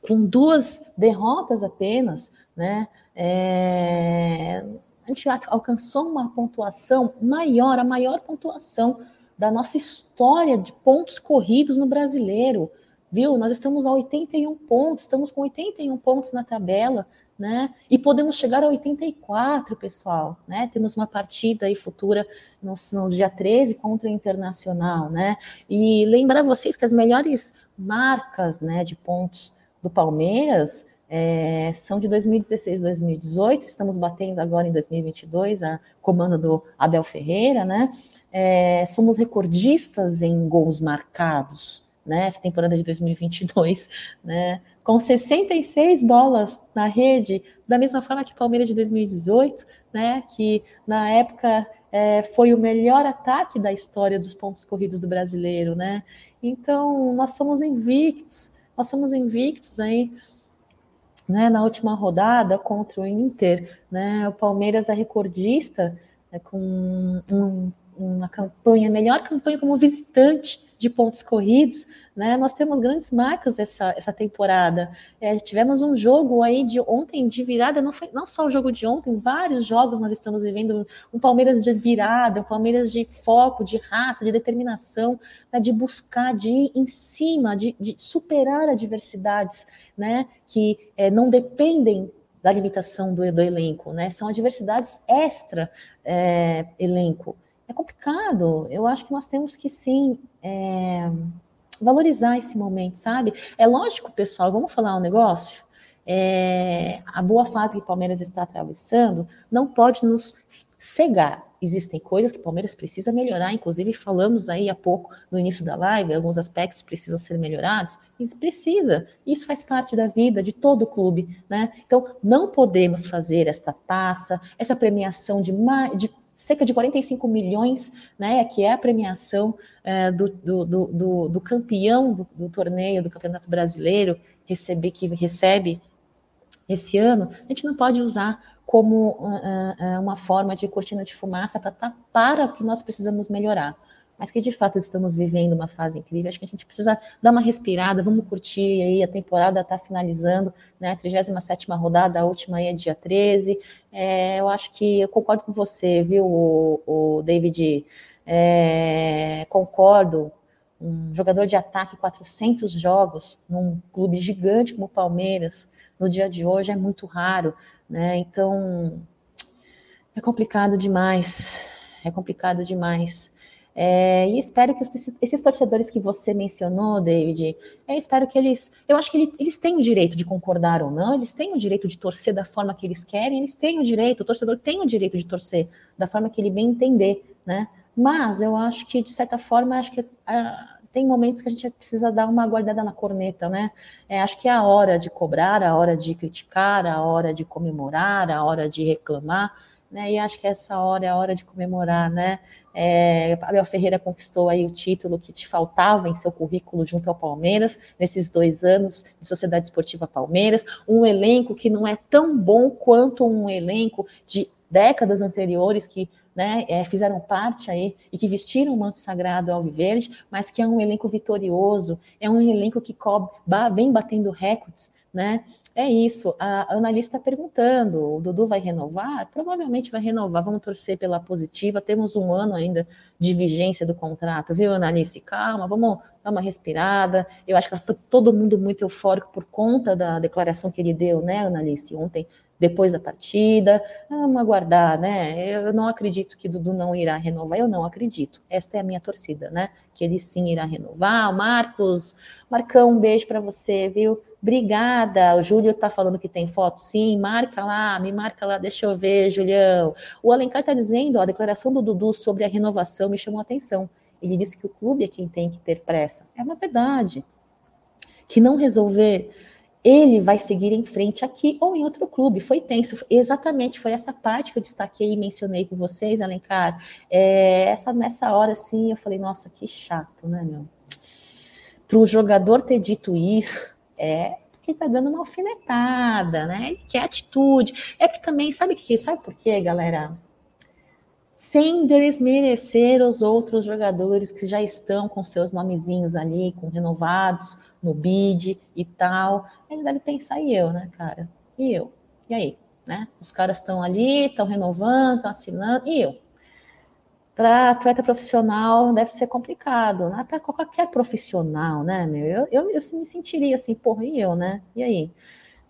com duas derrotas apenas, né? É, a gente alcançou uma pontuação maior, a maior pontuação da nossa história de pontos corridos no brasileiro, viu? Nós estamos a 81 pontos, estamos com 81 pontos na tabela, né? E podemos chegar a 84, pessoal, né? Temos uma partida aí futura no, no dia 13 contra o Internacional, né? E lembrar vocês que as melhores marcas, né, de pontos do Palmeiras é, são de 2016 2018, estamos batendo agora em 2022, a comando do Abel Ferreira, né? É, somos recordistas em gols marcados, né? Essa temporada de 2022, né? Com 66 bolas na rede, da mesma forma que o Palmeiras de 2018, né? Que na época é, foi o melhor ataque da história dos pontos corridos do brasileiro, né? Então, nós somos invictos nós somos invictos aí né, na última rodada contra o Inter, né, o Palmeiras é recordista né, com um, uma campanha, melhor campanha como visitante de pontos corridos, né? Nós temos grandes marcas essa, essa temporada. É, tivemos um jogo aí de ontem de virada, não foi não só o jogo de ontem, vários jogos nós estamos vivendo um Palmeiras de virada, um Palmeiras de foco, de raça, de determinação, né? de buscar, de ir em cima, de, de superar adversidades, né? Que é, não dependem da limitação do, do elenco, né? São adversidades extra é, elenco é complicado. Eu acho que nós temos que sim é, valorizar esse momento, sabe? É lógico, pessoal, vamos falar um negócio. É, a boa fase que o Palmeiras está atravessando não pode nos cegar. Existem coisas que o Palmeiras precisa melhorar, inclusive falamos aí há pouco no início da live, alguns aspectos precisam ser melhorados, isso precisa, isso faz parte da vida de todo o clube, né? Então não podemos fazer esta taça, essa premiação de, de cerca de 45 milhões, né, que é a premiação é, do, do, do, do, campeão do, do, torneio do Campeonato Brasileiro, receber, que recebe esse ano, a gente não pode usar como uh, uh, uma forma de cortina de fumaça para tapar o que nós precisamos melhorar mas que de fato estamos vivendo uma fase incrível. Acho que a gente precisa dar uma respirada, vamos curtir aí, a temporada está finalizando, né? 37 rodada, a última aí é dia 13. É, eu acho que eu concordo com você, viu, o, o David? É, concordo. Um jogador de ataque, 400 jogos, num clube gigante como o Palmeiras, no dia de hoje é muito raro, né? Então é complicado demais, é complicado demais. É, e espero que esses, esses, torcedores que você mencionou, David, eu espero que eles. Eu acho que eles, eles têm o direito de concordar ou não, eles têm o direito de torcer da forma que eles querem, eles têm o direito, o torcedor tem o direito de torcer da forma que ele bem entender, né? Mas eu acho que, de certa forma, acho que ah, tem momentos que a gente precisa dar uma guardada na corneta, né? É, acho que é a hora de cobrar, a hora de criticar, a hora de comemorar, a hora de reclamar né? E acho que essa hora é a hora de comemorar, né? É, Abel Ferreira conquistou aí o título que te faltava em seu currículo junto ao Palmeiras, nesses dois anos de Sociedade Esportiva Palmeiras, um elenco que não é tão bom quanto um elenco de décadas anteriores que né, é, fizeram parte aí e que vestiram o manto sagrado ao Viverde, mas que é um elenco vitorioso, é um elenco que cobre, vem batendo recordes, né? É isso. A analista está perguntando: o Dudu vai renovar? Provavelmente vai renovar. Vamos torcer pela positiva. Temos um ano ainda de vigência do contrato, viu, Analice? Calma, vamos dar uma respirada. Eu acho que está todo mundo muito eufórico por conta da declaração que ele deu, né, Analice, ontem, depois da partida. Vamos aguardar, né? Eu não acredito que Dudu não irá renovar. Eu não acredito. Esta é a minha torcida, né? Que ele sim irá renovar. Marcos, Marcão, um beijo para você, viu? Obrigada. O Júlio está falando que tem foto, sim. Marca lá, me marca lá, deixa eu ver, Julião. O Alencar está dizendo, ó, a declaração do Dudu sobre a renovação me chamou a atenção. Ele disse que o clube é quem tem que ter pressa. É uma verdade. Que não resolver, ele vai seguir em frente aqui ou em outro clube. Foi tenso. Exatamente, foi essa parte que eu destaquei e mencionei com vocês, Alencar. É, essa, nessa hora, assim, eu falei, nossa, que chato, né, meu? Para o jogador ter dito isso, é porque tá dando uma alfinetada, né? Ele quer atitude. É que também, sabe que sabe por quê, galera? Sem desmerecer os outros jogadores que já estão com seus nomezinhos ali, com renovados no bid e tal. Ele deve pensar, e eu, né, cara? E eu? E aí? Né? Os caras estão ali, estão renovando, estão assinando, e eu? Para atleta profissional deve ser complicado, né? Para qualquer profissional, né, meu? Eu, eu, eu me sentiria assim, porra, e eu, né? E aí?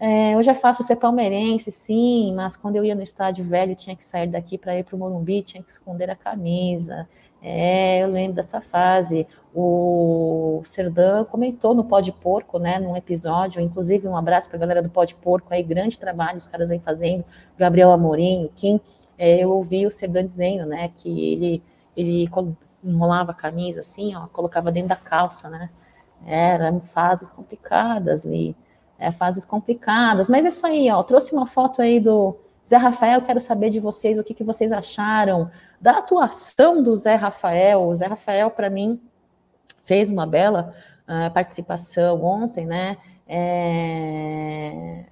É, eu já faço ser palmeirense, sim, mas quando eu ia no estádio velho, tinha que sair daqui para ir para o Morumbi, tinha que esconder a camisa. É, eu lembro dessa fase. O Serdã comentou no Pó de Porco, né, num episódio, inclusive um abraço para a galera do Pó de Porco, aí, grande trabalho, os caras vêm fazendo, Gabriel Amorim, o Kim, é, eu ouvi o Serdan dizendo, né, que ele, ele enrolava a camisa assim, ó, colocava dentro da calça, né, eram fases complicadas ali, é, fases complicadas, mas é isso aí, ó, trouxe uma foto aí do Zé Rafael, quero saber de vocês o que, que vocês acharam da atuação do Zé Rafael, o Zé Rafael, para mim, fez uma bela uh, participação ontem, né, é...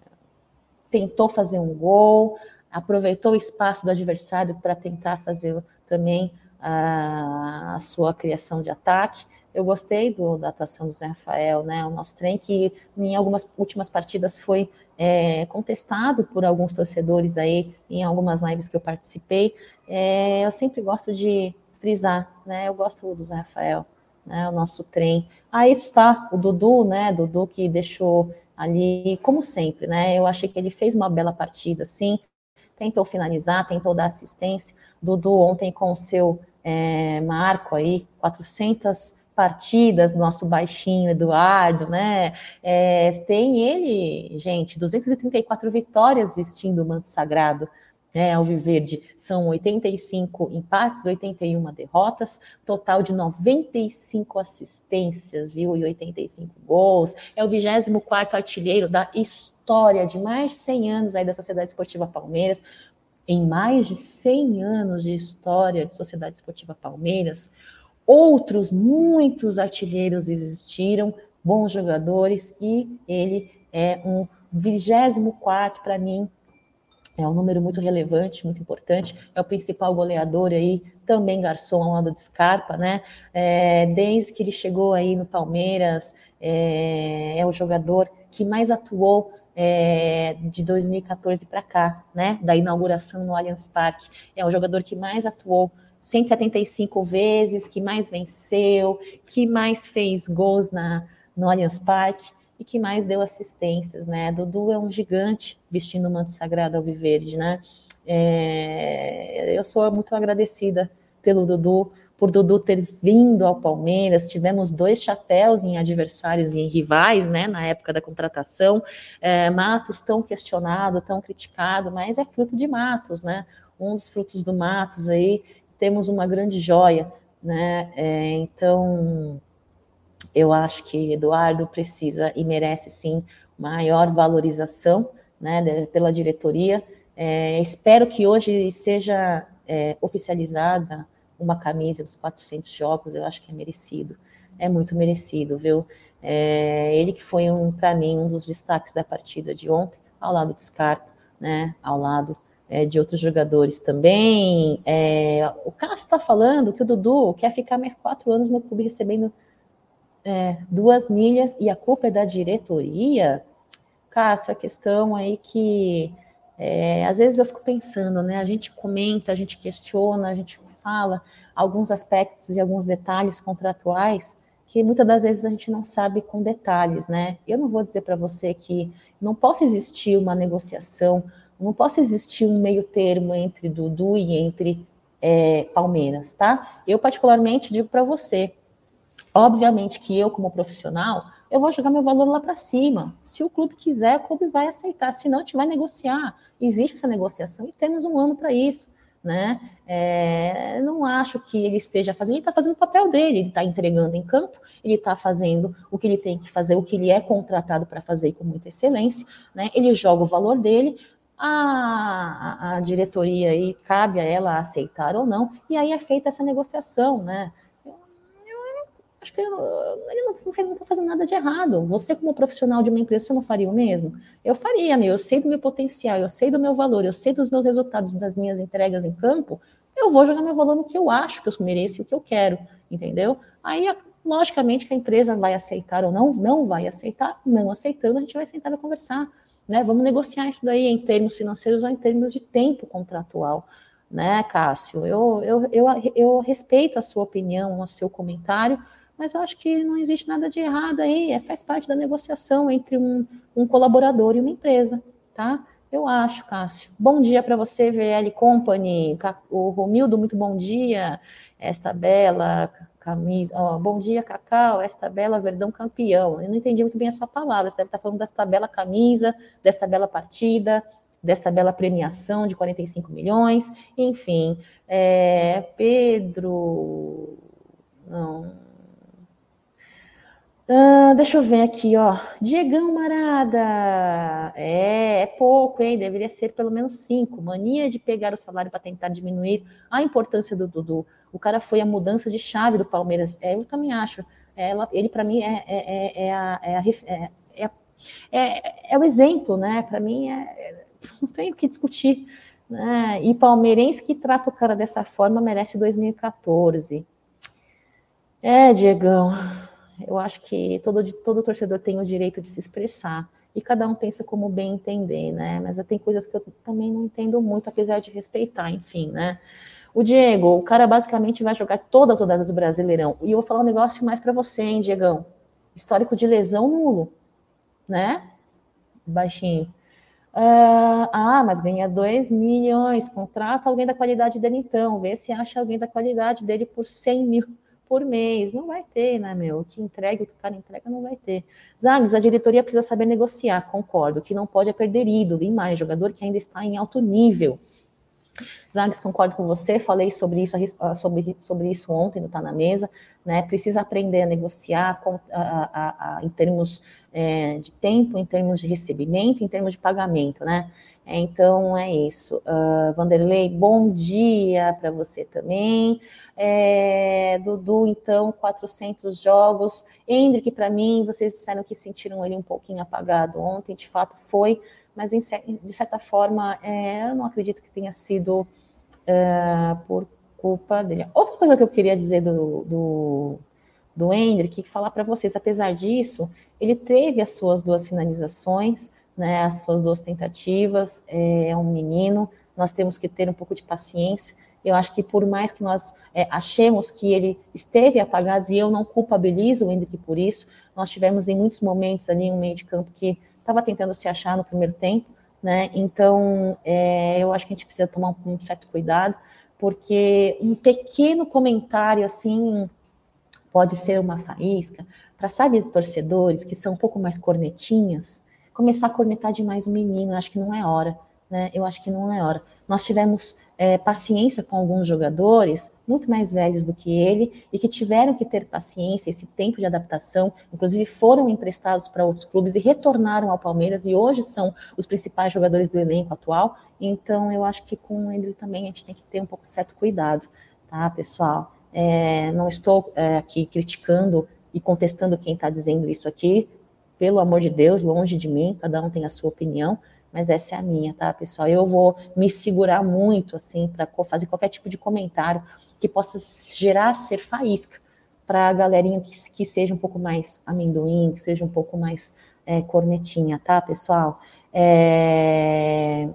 tentou fazer um gol, aproveitou o espaço do adversário para tentar fazer também a, a, sua criação de ataque. Eu gostei do, da atuação do Zé Rafael, né? O nosso trem que em algumas últimas partidas foi é, contestado por alguns torcedores aí em algumas lives que eu participei. É, eu sempre gosto de frisar, né? Eu gosto do Zé Rafael, né? O nosso trem. Aí está o Dudu, né? Dudu que deixou ali, como sempre, né? Eu achei que ele fez uma bela partida, sim tentou finalizar, tentou dar assistência. Dudu ontem com o seu é, marco aí, 400 partidas, nosso baixinho Eduardo, né? É, tem ele, gente, 234 vitórias vestindo o manto sagrado né, Alviverde, são 85 empates, 81 derrotas, total de 95 assistências, viu, e 85 gols. É o 24º artilheiro da história de mais de 100 anos aí da Sociedade Esportiva Palmeiras. Em mais de 100 anos de história de Sociedade Esportiva Palmeiras, outros muitos artilheiros existiram, bons jogadores, e ele é um 24 para mim é um número muito relevante, muito importante. É o principal goleador aí, também garçom ao lado de Scarpa, né? É, desde que ele chegou aí no Palmeiras, é, é o jogador que mais atuou é, de 2014 para cá, né? Da inauguração no Allianz Parque. É o jogador que mais atuou 175 vezes, que mais venceu, que mais fez gols na, no Allianz Parque e que mais deu assistências, né? Dudu é um gigante vestindo o manto sagrado ao Viverde, né? É, eu sou muito agradecida pelo Dudu, por Dudu ter vindo ao Palmeiras. Tivemos dois chapéus em adversários e em rivais, né? Na época da contratação. É, Matos tão questionado, tão criticado, mas é fruto de Matos, né? Um dos frutos do Matos aí. Temos uma grande joia, né? É, então eu acho que Eduardo precisa e merece sim maior valorização né, pela diretoria. É, espero que hoje seja é, oficializada uma camisa dos 400 jogos, eu acho que é merecido, é muito merecido, viu? É, ele que foi, um, para mim, um dos destaques da partida de ontem, ao lado de Scarpa, né, ao lado é, de outros jogadores também. É, o Cássio está falando que o Dudu quer ficar mais quatro anos no clube recebendo é, duas milhas e a culpa é da diretoria, Cássio, a questão aí que é, às vezes eu fico pensando, né? A gente comenta, a gente questiona, a gente fala alguns aspectos e alguns detalhes contratuais que muitas das vezes a gente não sabe com detalhes, né? Eu não vou dizer para você que não possa existir uma negociação, não possa existir um meio termo entre Dudu e entre é, Palmeiras, tá? Eu particularmente digo para você, Obviamente que eu, como profissional, eu vou jogar meu valor lá para cima. Se o clube quiser, o clube vai aceitar. Se não, a gente vai negociar. Existe essa negociação e temos um ano para isso. Né? É, não acho que ele esteja fazendo, ele está fazendo o papel dele, ele está entregando em campo, ele está fazendo o que ele tem que fazer, o que ele é contratado para fazer com muita excelência, né? Ele joga o valor dele, a, a, diretoria aí cabe a ela aceitar ou não, e aí é feita essa negociação, né? Acho que eu, ele não está fazendo nada de errado. Você, como profissional de uma empresa, você não faria o mesmo? Eu faria, meu. Eu sei do meu potencial, eu sei do meu valor, eu sei dos meus resultados, das minhas entregas em campo. Eu vou jogar meu valor no que eu acho que eu mereço e o que eu quero, entendeu? Aí, logicamente, que a empresa vai aceitar ou não, não vai aceitar, não aceitando, a gente vai sentar e conversar né? Vamos negociar isso daí em termos financeiros ou em termos de tempo contratual, né, Cássio? Eu, eu, eu, eu respeito a sua opinião, o seu comentário, mas eu acho que não existe nada de errado aí, é, faz parte da negociação entre um, um colaborador e uma empresa, tá? Eu acho, Cássio. Bom dia para você, VL Company. O Romildo, muito bom dia. Esta bela camisa. Oh, bom dia, Cacau, esta bela Verdão campeão. Eu não entendi muito bem a sua palavra. Você deve estar falando desta bela camisa, desta bela partida, desta bela premiação de 45 milhões. Enfim, é, Pedro. Não, ah, deixa eu ver aqui, ó. Diegão Marada. É, é pouco, hein? Deveria ser pelo menos cinco. Mania de pegar o salário para tentar diminuir a importância do Dudu. O cara foi a mudança de chave do Palmeiras. É, eu também acho. É, ela, ele, para mim, é, é, é, a, é, a, é, é, é, o exemplo, né? Para mim, é, não tenho o que discutir. Né? E palmeirense que trata o cara dessa forma merece 2014. É, Diegão eu acho que todo, todo torcedor tem o direito de se expressar e cada um pensa como bem entender, né? Mas tem coisas que eu também não entendo muito, apesar de respeitar, enfim, né? O Diego, o cara basicamente vai jogar todas as rodadas do Brasileirão. E eu vou falar um negócio mais para você, hein, Diegão? Histórico de lesão nulo, né? Baixinho. Uh, ah, mas ganha 2 milhões, contrata alguém da qualidade dele então, vê se acha alguém da qualidade dele por 100 mil por mês. Não vai ter, né, meu? O que entrega, o que o cara entrega, não vai ter. Zagues, a diretoria precisa saber negociar, concordo. Que não pode é perder ídolo e mais, jogador que ainda está em alto nível. Zagues, concordo com você, falei sobre isso, ah, sobre, sobre isso ontem, não está na mesa, né? Precisa aprender a negociar com, a, a, a, em termos é, de tempo, em termos de recebimento, em termos de pagamento, né? É, então é isso. Uh, Vanderlei, bom dia para você também. É, Dudu, então, 400 jogos. Hendrick, para mim, vocês disseram que sentiram ele um pouquinho apagado ontem, de fato foi, mas em, de certa forma, é, eu não acredito que tenha sido uh, por culpa dele. Outra coisa que eu queria dizer do, do, do Hendrick, falar para vocês, apesar disso, ele teve as suas duas finalizações, né, as suas duas tentativas, é, um menino, nós temos que ter um pouco de paciência. Eu acho que por mais que nós é, achemos que ele esteve apagado, e eu não culpabilizo o Hendrick por isso, nós tivemos em muitos momentos ali um meio de campo que estava tentando se achar no primeiro tempo, né? Então, é, eu acho que a gente precisa tomar um, um certo cuidado, porque um pequeno comentário assim pode ser uma faísca para sabe torcedores que são um pouco mais cornetinhas, começar a cornetar demais o menino, acho que não é hora, né? Eu acho que não é hora. Nós tivemos é, paciência com alguns jogadores muito mais velhos do que ele e que tiveram que ter paciência, esse tempo de adaptação, inclusive foram emprestados para outros clubes e retornaram ao Palmeiras e hoje são os principais jogadores do elenco atual. Então, eu acho que com ele também a gente tem que ter um pouco certo cuidado, tá, pessoal? É, não estou é, aqui criticando e contestando quem está dizendo isso aqui, pelo amor de Deus, longe de mim, cada um tem a sua opinião, mas essa é a minha, tá, pessoal? Eu vou me segurar muito, assim, para fazer qualquer tipo de comentário que possa gerar ser faísca para a galerinha que, que, seja um pouco mais amendoim, que seja um pouco mais é, cornetinha, tá, pessoal? É...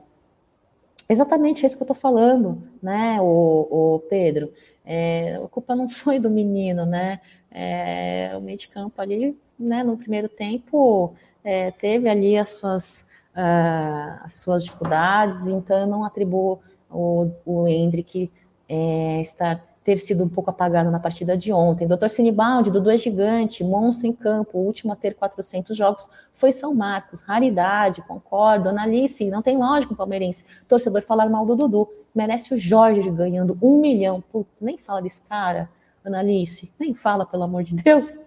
Exatamente isso que eu estou falando, né, o Pedro? É, a culpa não foi do menino, né? É, o meio de campo ali, né, no primeiro tempo, é, teve ali as suas uh, as suas dificuldades, então eu não atribuo o, o Hendrick é, estar ter sido um pouco apagado na partida de ontem. Doutor Sinibaldi, Dudu é gigante, monstro em campo, o último a ter 400 jogos foi São Marcos, raridade, concordo. Analice, não tem lógico palmeirense, torcedor falar mal do Dudu, merece o Jorge ganhando um milhão. Puta, nem fala desse cara, Analice, nem fala, pelo amor de Deus.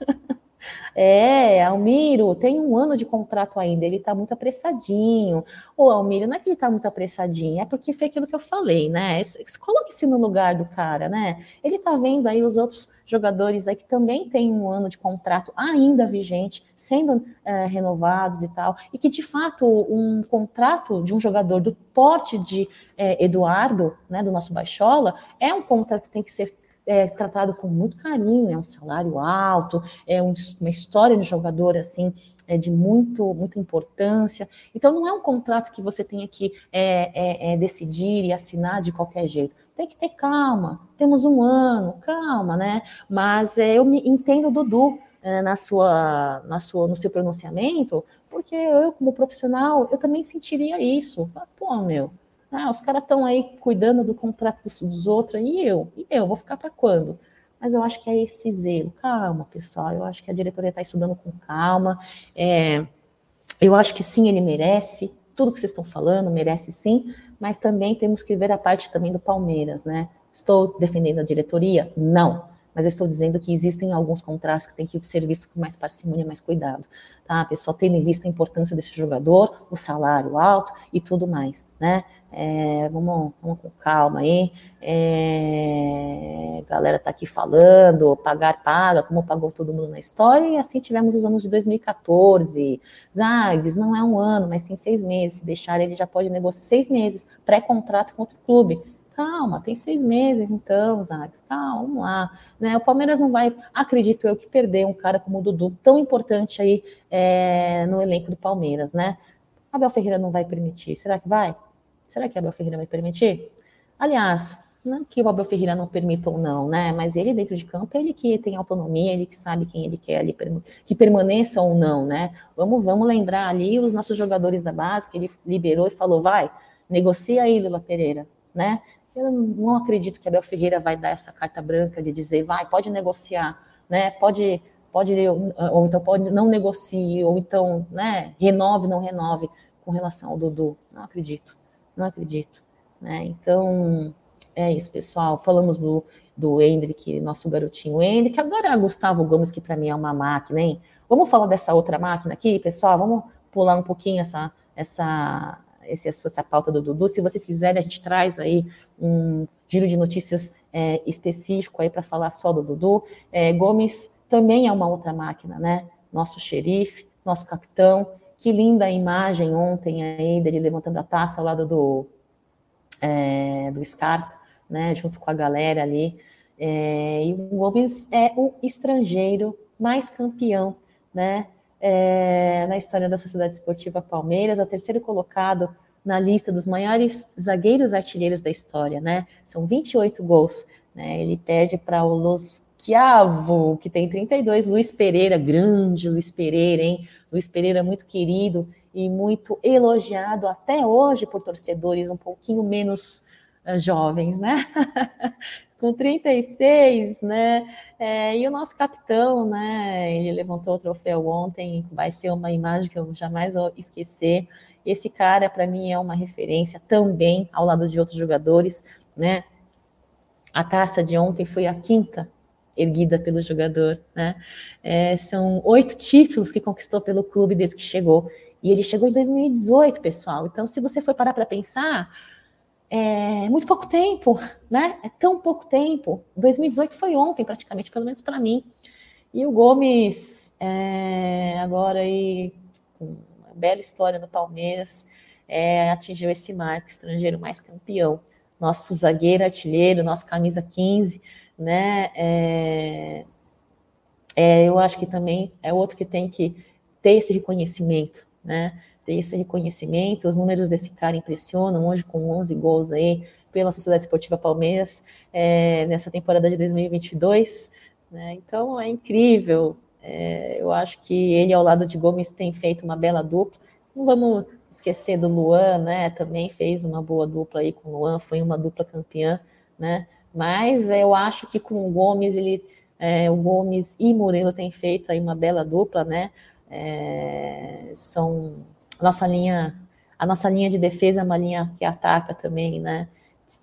É, Almiro, tem um ano de contrato ainda, ele tá muito apressadinho. Ô, Almiro, não é que ele tá muito apressadinho, é porque foi aquilo que eu falei, né? Coloque-se no lugar do cara, né? Ele tá vendo aí os outros jogadores aí que também têm um ano de contrato ainda vigente, sendo é, renovados e tal, e que de fato um contrato de um jogador do porte de é, Eduardo, né, do nosso Baixola, é um contrato que tem que ser é tratado com muito carinho, é um salário alto, é um, uma história de jogador assim é de muito, muita importância. Então não é um contrato que você tenha que é, é, é, decidir e assinar de qualquer jeito. Tem que ter calma. Temos um ano, calma, né? Mas é, eu me entendo Dudu é, na sua, na sua, no seu pronunciamento, porque eu como profissional eu também sentiria isso. Pô, meu, ah, os caras estão aí cuidando do contrato dos, dos, outros, e eu? E eu? Vou ficar para quando? Mas eu acho que é esse zelo. Calma, pessoal, eu acho que a diretoria está estudando com calma. É, eu acho que sim, ele merece. Tudo que vocês estão falando, merece sim, mas também temos que ver a parte também do Palmeiras, né? Estou defendendo a diretoria? Não mas estou dizendo que existem alguns contratos que têm que ser vistos com mais parcimônia, mais cuidado, tá? Pessoal, tendo em vista a importância desse jogador, o salário alto e tudo mais, né? É, vamos, vamos, com calma aí. É, galera tá aqui falando, pagar paga, como pagou todo mundo na história, e assim tivemos os anos de 2014. Zags, não é um ano, mas sim seis meses. Se deixar, ele já pode negociar seis meses, pré-contrato contra o clube Calma, tem seis meses então, Zags, calma, vamos lá. Né? O Palmeiras não vai, acredito eu, que perder um cara como o Dudu, tão importante aí é, no elenco do Palmeiras, né? Abel Ferreira não vai permitir. Será que vai? Será que Abel Ferreira vai permitir? Aliás, não que o Abel Ferreira não permita ou não, né? Mas ele dentro de campo, ele que tem autonomia, ele que sabe quem ele quer ali que permaneça ou não, né? Vamos, vamos lembrar ali os nossos jogadores da base que ele liberou e falou, vai, negocia aí, Lula Pereira, né? Eu não acredito que Abel Ferreira vai dar essa carta branca de dizer, vai, pode negociar, né? Pode, pode, ou então pode não negocie, ou então, né, renove, não renove com relação ao Dudu. Não acredito, não acredito, né? Então, é isso, pessoal. Falamos do, do Hendrick, nosso garotinho Hendrick. Agora é Gustavo Gomes, que para mim é uma máquina, hein? Vamos falar dessa outra máquina aqui, pessoal? Vamos pular um pouquinho essa, essa, esse, essa pauta do Dudu. Se vocês quiserem, a gente traz aí um giro de notícias é, específico aí para falar só do Dudu. É, Gomes também é uma outra máquina, né? Nosso xerife, nosso capitão. Que linda imagem ontem aí dele levantando a taça ao lado do, é, do Scarpa, né? Junto com a galera ali. É, e o Gomes é o estrangeiro mais campeão, né? É, na história da Sociedade Esportiva Palmeiras, o terceiro colocado na lista dos maiores zagueiros artilheiros da história, né? São 28 gols, né? Ele perde para o Los Chiavo, que tem 32, Luiz Pereira, grande Luiz Pereira, hein? Luiz Pereira muito querido e muito elogiado até hoje por torcedores um pouquinho menos uh, jovens, né? com 36, né? É, e o nosso capitão, né? Ele levantou o troféu ontem, vai ser uma imagem que eu jamais vou esquecer. Esse cara, para mim, é uma referência também ao lado de outros jogadores, né? A taça de ontem foi a quinta erguida pelo jogador, né? É, são oito títulos que conquistou pelo clube desde que chegou. E ele chegou em 2018, pessoal. Então, se você for parar para pensar, é muito pouco tempo, né? É tão pouco tempo. 2018 foi ontem, praticamente, pelo menos para mim. E o Gomes, é, agora aí, uma bela história no Palmeiras, é, atingiu esse marco, estrangeiro mais campeão. Nosso zagueiro artilheiro, nosso camisa 15, né? É, é, eu acho que também é outro que tem que ter esse reconhecimento, né? Ter esse reconhecimento. Os números desse cara impressionam, hoje com 11 gols aí pela Sociedade Esportiva Palmeiras é, nessa temporada de 2022. Né? Então é incrível. É, eu acho que ele ao lado de Gomes tem feito uma bela dupla. Não vamos esquecer do Luan, né? Também fez uma boa dupla aí com o Luan, foi uma dupla campeã, né? Mas eu acho que com o Gomes, ele, é, o Gomes e Murilo têm feito aí uma bela dupla, né? É, são nossa linha, a nossa linha de defesa é uma linha que ataca também, né?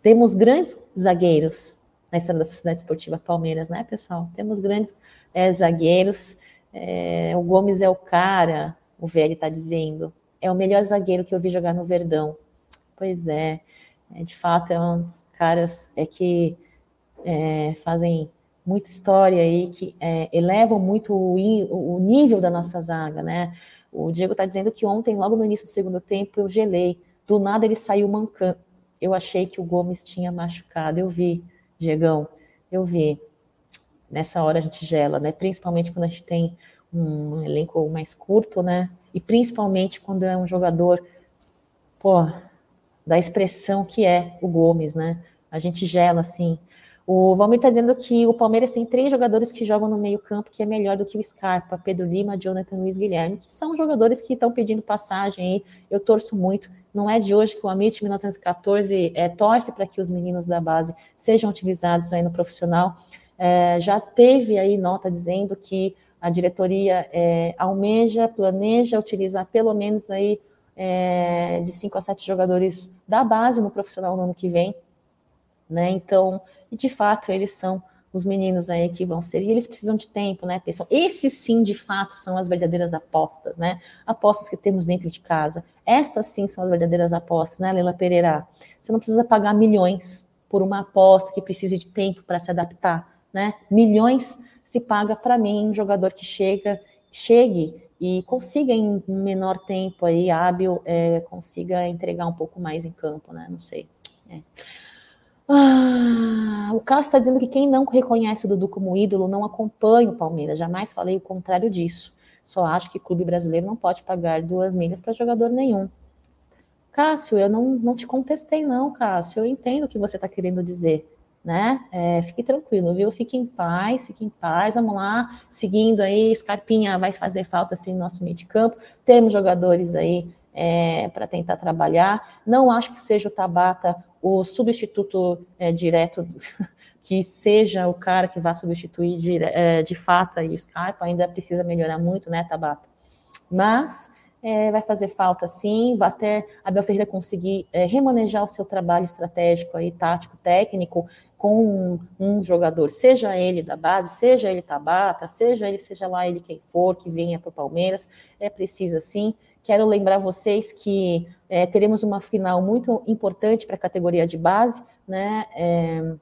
Temos grandes zagueiros na história da Sociedade Esportiva Palmeiras, né, pessoal? Temos grandes é, zagueiros. É, o Gomes é o cara, o velho está dizendo, é o melhor zagueiro que eu vi jogar no Verdão. Pois é, é de fato é um dos caras é que é, fazem muita história aí, que é, elevam muito o, o, nível da nossa zaga, né? O Diego está dizendo que ontem, logo no início do segundo tempo, eu gelei. Do nada ele saiu mancando. Eu achei que o Gomes tinha machucado. Eu vi, Diegão, eu vi. Nessa hora a gente gela, né? Principalmente quando a gente tem um elenco mais curto, né? E principalmente quando é um jogador, pô, da expressão que é o Gomes, né? A gente gela assim. O Valmir está dizendo que o Palmeiras tem três jogadores que jogam no meio-campo que é melhor do que o Scarpa, Pedro Lima, Jonathan Luiz Guilherme, que são jogadores que estão pedindo passagem aí. Eu torço muito. Não é de hoje que o Amit 1914 é, torce para que os meninos da base sejam utilizados aí no profissional. É, já teve aí nota dizendo que a diretoria é, almeja, planeja utilizar pelo menos aí de cinco a sete jogadores da base no profissional no ano que vem, né? Então, de fato, eles são os meninos aí que vão ser, e eles precisam de tempo, né, pessoal? Esses sim, de fato, são as verdadeiras apostas, né? Apostas que temos dentro de casa. Estas sim são as verdadeiras apostas, né, Leila Pereira? Você não precisa pagar milhões por uma aposta que precise de tempo para se adaptar, né? Milhões se paga para mim, um jogador que chega, chegue e consiga em menor tempo aí, hábil, é, consiga entregar um pouco mais em campo, né? Não sei. É. Ah, o Carlos está dizendo que quem não reconhece o Dudu como ídolo não acompanha o Palmeiras. Jamais falei o contrário disso. Só acho que clube brasileiro não pode pagar duas milhas para jogador nenhum. Cássio, eu não, não te contestei, não, Cássio. Eu entendo o que você está querendo dizer né? É, fique tranquilo, viu? Fique em paz, fique em paz. Vamos lá, seguindo aí, Scarpinha vai fazer falta assim no nosso meio de campo. Temos jogadores aí é, para tentar trabalhar. Não acho que seja o Tabata o substituto é, direto, que seja o cara que vá substituir de, é, de fato aí o Scarpa. Ainda precisa melhorar muito, né, Tabata? Mas é, vai fazer falta sim, vai até Abel Ferreira conseguir é, remanejar o seu trabalho estratégico aí, tático, técnico, com um, um, jogador, seja ele da base, seja ele Tabata, seja ele, seja lá ele quem for, que venha para o Palmeiras, é preciso sim. Quero lembrar vocês que é, teremos uma final muito importante para a categoria de base, né? É,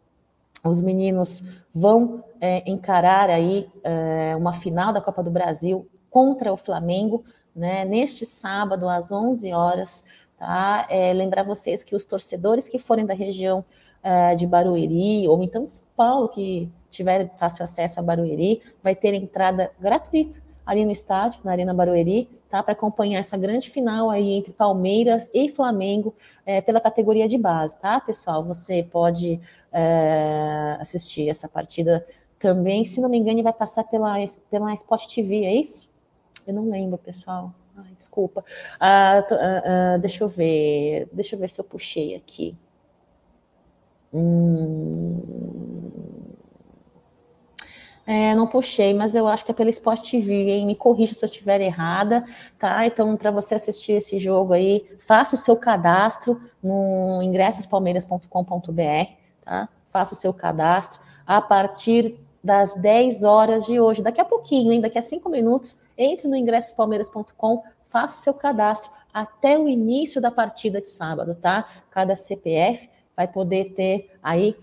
os meninos vão é, encarar aí é, uma final da Copa do Brasil contra o Flamengo né, neste sábado, às 11 horas, tá? É, lembrar vocês que os torcedores que forem da região uh, de Barueri, ou então de São Paulo, que tiver fácil acesso a Barueri, vai ter entrada gratuita ali no estádio, na Arena Barueri, tá? Para acompanhar essa grande final aí entre Palmeiras e Flamengo é, pela categoria de base, tá, pessoal? Você pode é, assistir essa partida também, se não me engano, vai passar pela, pela Sport TV, é isso? Eu não lembro, pessoal. Ai, desculpa. Ah, ah, ah, deixa eu ver. Deixa eu ver se eu puxei aqui. Hum... É, não puxei, mas eu acho que é pela Sport TV, hein? Me corrija se eu estiver errada, tá? Então, para você assistir esse jogo aí, faça o seu cadastro no ingressospalmeiras.com.br, tá? Faça o seu cadastro a partir das 10 horas de hoje, daqui a pouquinho, hein? Daqui a cinco minutos, entre no ingressospalmeiras.com, faça o seu cadastro até o início da partida de sábado, tá? Cada CPF vai poder ter aí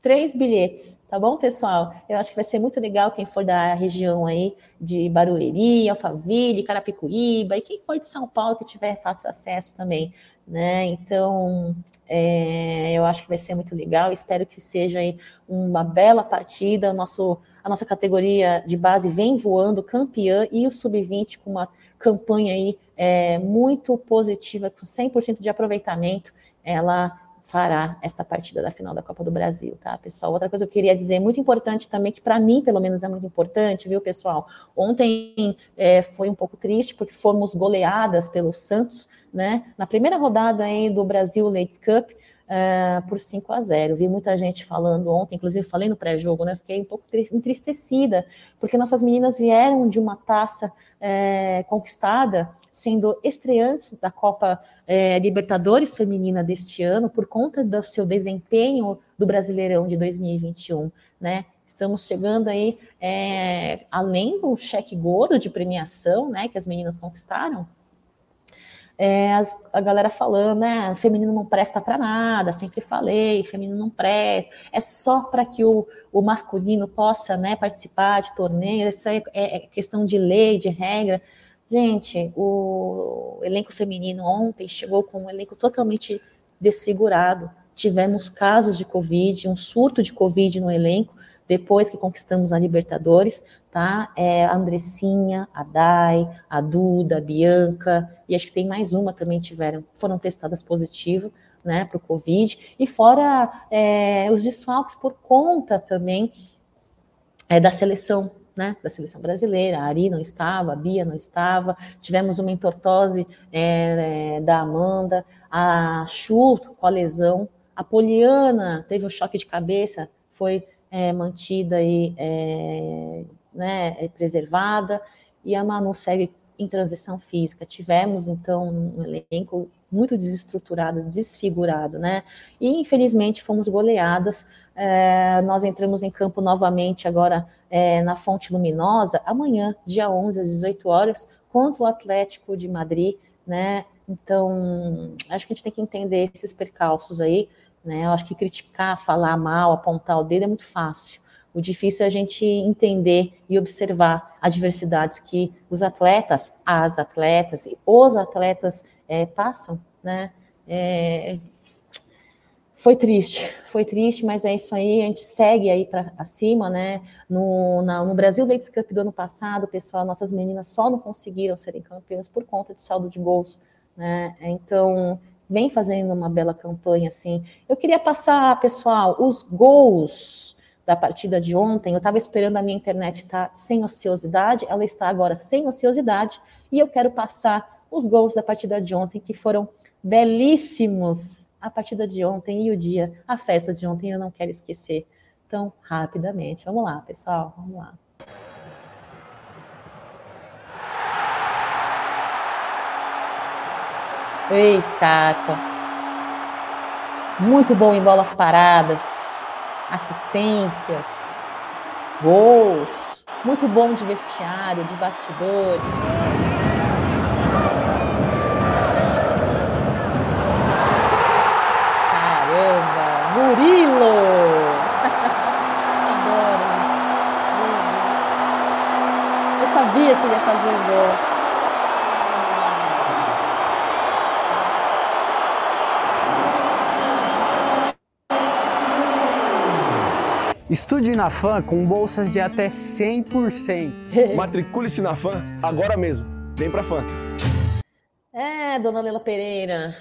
três bilhetes, tá bom, pessoal? Eu acho que vai ser muito legal quem for da região aí de Barueri, Alphaville, Carapicuíba e quem for de São Paulo que tiver fácil acesso também, né? Então, é, eu acho que vai ser muito legal. Espero que seja aí uma bela partida. Nosso, a nossa categoria de base vem voando, campeã e o sub-20 com uma campanha aí é, muito positiva, com 100% de aproveitamento. Ela fará esta partida da final da Copa do Brasil, tá, pessoal? Outra coisa que eu queria dizer, muito importante também, que para mim, pelo menos, é muito importante, viu, pessoal? Ontem é, foi um pouco triste, porque fomos goleadas pelo Santos, né? Na primeira rodada aí do Brasil Ladies Cup, uh, por 5 a 0. Vi muita gente falando ontem, inclusive falei no pré-jogo, né? Fiquei um pouco entristecida, porque nossas meninas vieram de uma taça é, conquistada, sendo estreantes da Copa é, Libertadores Feminina deste ano, por conta do seu desempenho do Brasileirão de 2021, né? Estamos chegando aí é, além do cheque gordo de premiação, né, que as meninas conquistaram, é, as, a galera falando, né, feminino não presta para nada, sempre falei, feminino não presta, é só para que o, o masculino possa, né, participar de torneios, isso aí é, é questão de lei, de regra. Gente, o elenco feminino ontem chegou com um elenco totalmente desfigurado. Tivemos casos de Covid, um surto de Covid no elenco, depois que conquistamos a Libertadores, tá? É a Andressinha, a Dai, a Duda, a Bianca, e acho que tem mais uma também tiveram, foram testadas positivo, né, para o Covid, e fora é, os desfalques por conta também é, da seleção, né, da seleção brasileira. A Ari não estava, a Bia não estava, tivemos uma entortose é, é da Amanda, a Chu com a lesão, a Poliana teve um choque de cabeça, foi é, mantida e é, né, é preservada, e a Manu segue em transição física. Tivemos, então, um elenco muito desestruturado, desfigurado, né? E, infelizmente, fomos goleadas. É, nós entramos em campo novamente agora é, na Fonte Luminosa, amanhã, dia 11, às 18 horas, contra o Atlético de Madrid, né? Então, acho que a gente tem que entender esses percalços aí, né? Eu acho que criticar, falar mal, apontar o dedo é muito fácil. O difícil é a gente entender e observar adversidades que os atletas, as atletas e os atletas é, passam, né? É, foi triste, foi triste, mas é isso aí, a gente segue aí para cima, né? No, na, no Brasil Ladies Cup do ano passado, pessoal, nossas meninas só não conseguiram serem campeãs por conta de saldo de gols, né? Então, vem fazendo uma bela campanha, assim. Eu queria passar, pessoal, os gols da partida de ontem. Eu estava esperando a minha internet estar tá sem ociosidade, ela está agora sem ociosidade, e eu quero passar os gols da partida de ontem, que foram belíssimos. A partida de ontem e o dia, a festa de ontem, eu não quero esquecer. Então, rapidamente, vamos lá, pessoal, vamos lá. Ei, Scarpa. Muito bom em bolas paradas, assistências, gols. Muito bom de vestiário, de bastidores. Caramba, Murilo! Adoro isso. Jesus. Eu sabia que ia fazer gol. Estude na FAM com bolsas de até 100%. Matricule-se na FAM agora mesmo. Vem pra FAM. É, dona Lela Pereira.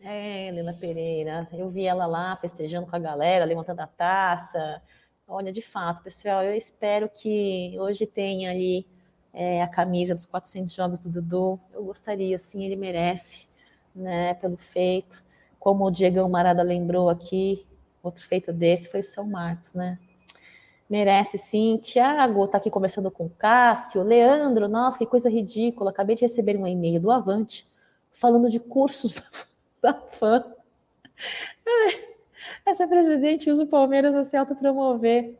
É, Lela Pereira. Eu vi ela lá festejando com a galera, levantando a taça. Olha, de fato, pessoal, eu espero que hoje tenha ali é, a camisa dos 400 jogos do Dudu. Eu gostaria, sim, ele merece, né, pelo feito. Como o Diego Marada lembrou aqui, outro feito desse foi o São Marcos, né? Merece sim. Tiago está aqui conversando com Cássio. Leandro, nossa, que coisa ridícula. Acabei de receber um e-mail do Avante falando de cursos da, fã. Essa presidente usa o Palmeiras a se autopromover.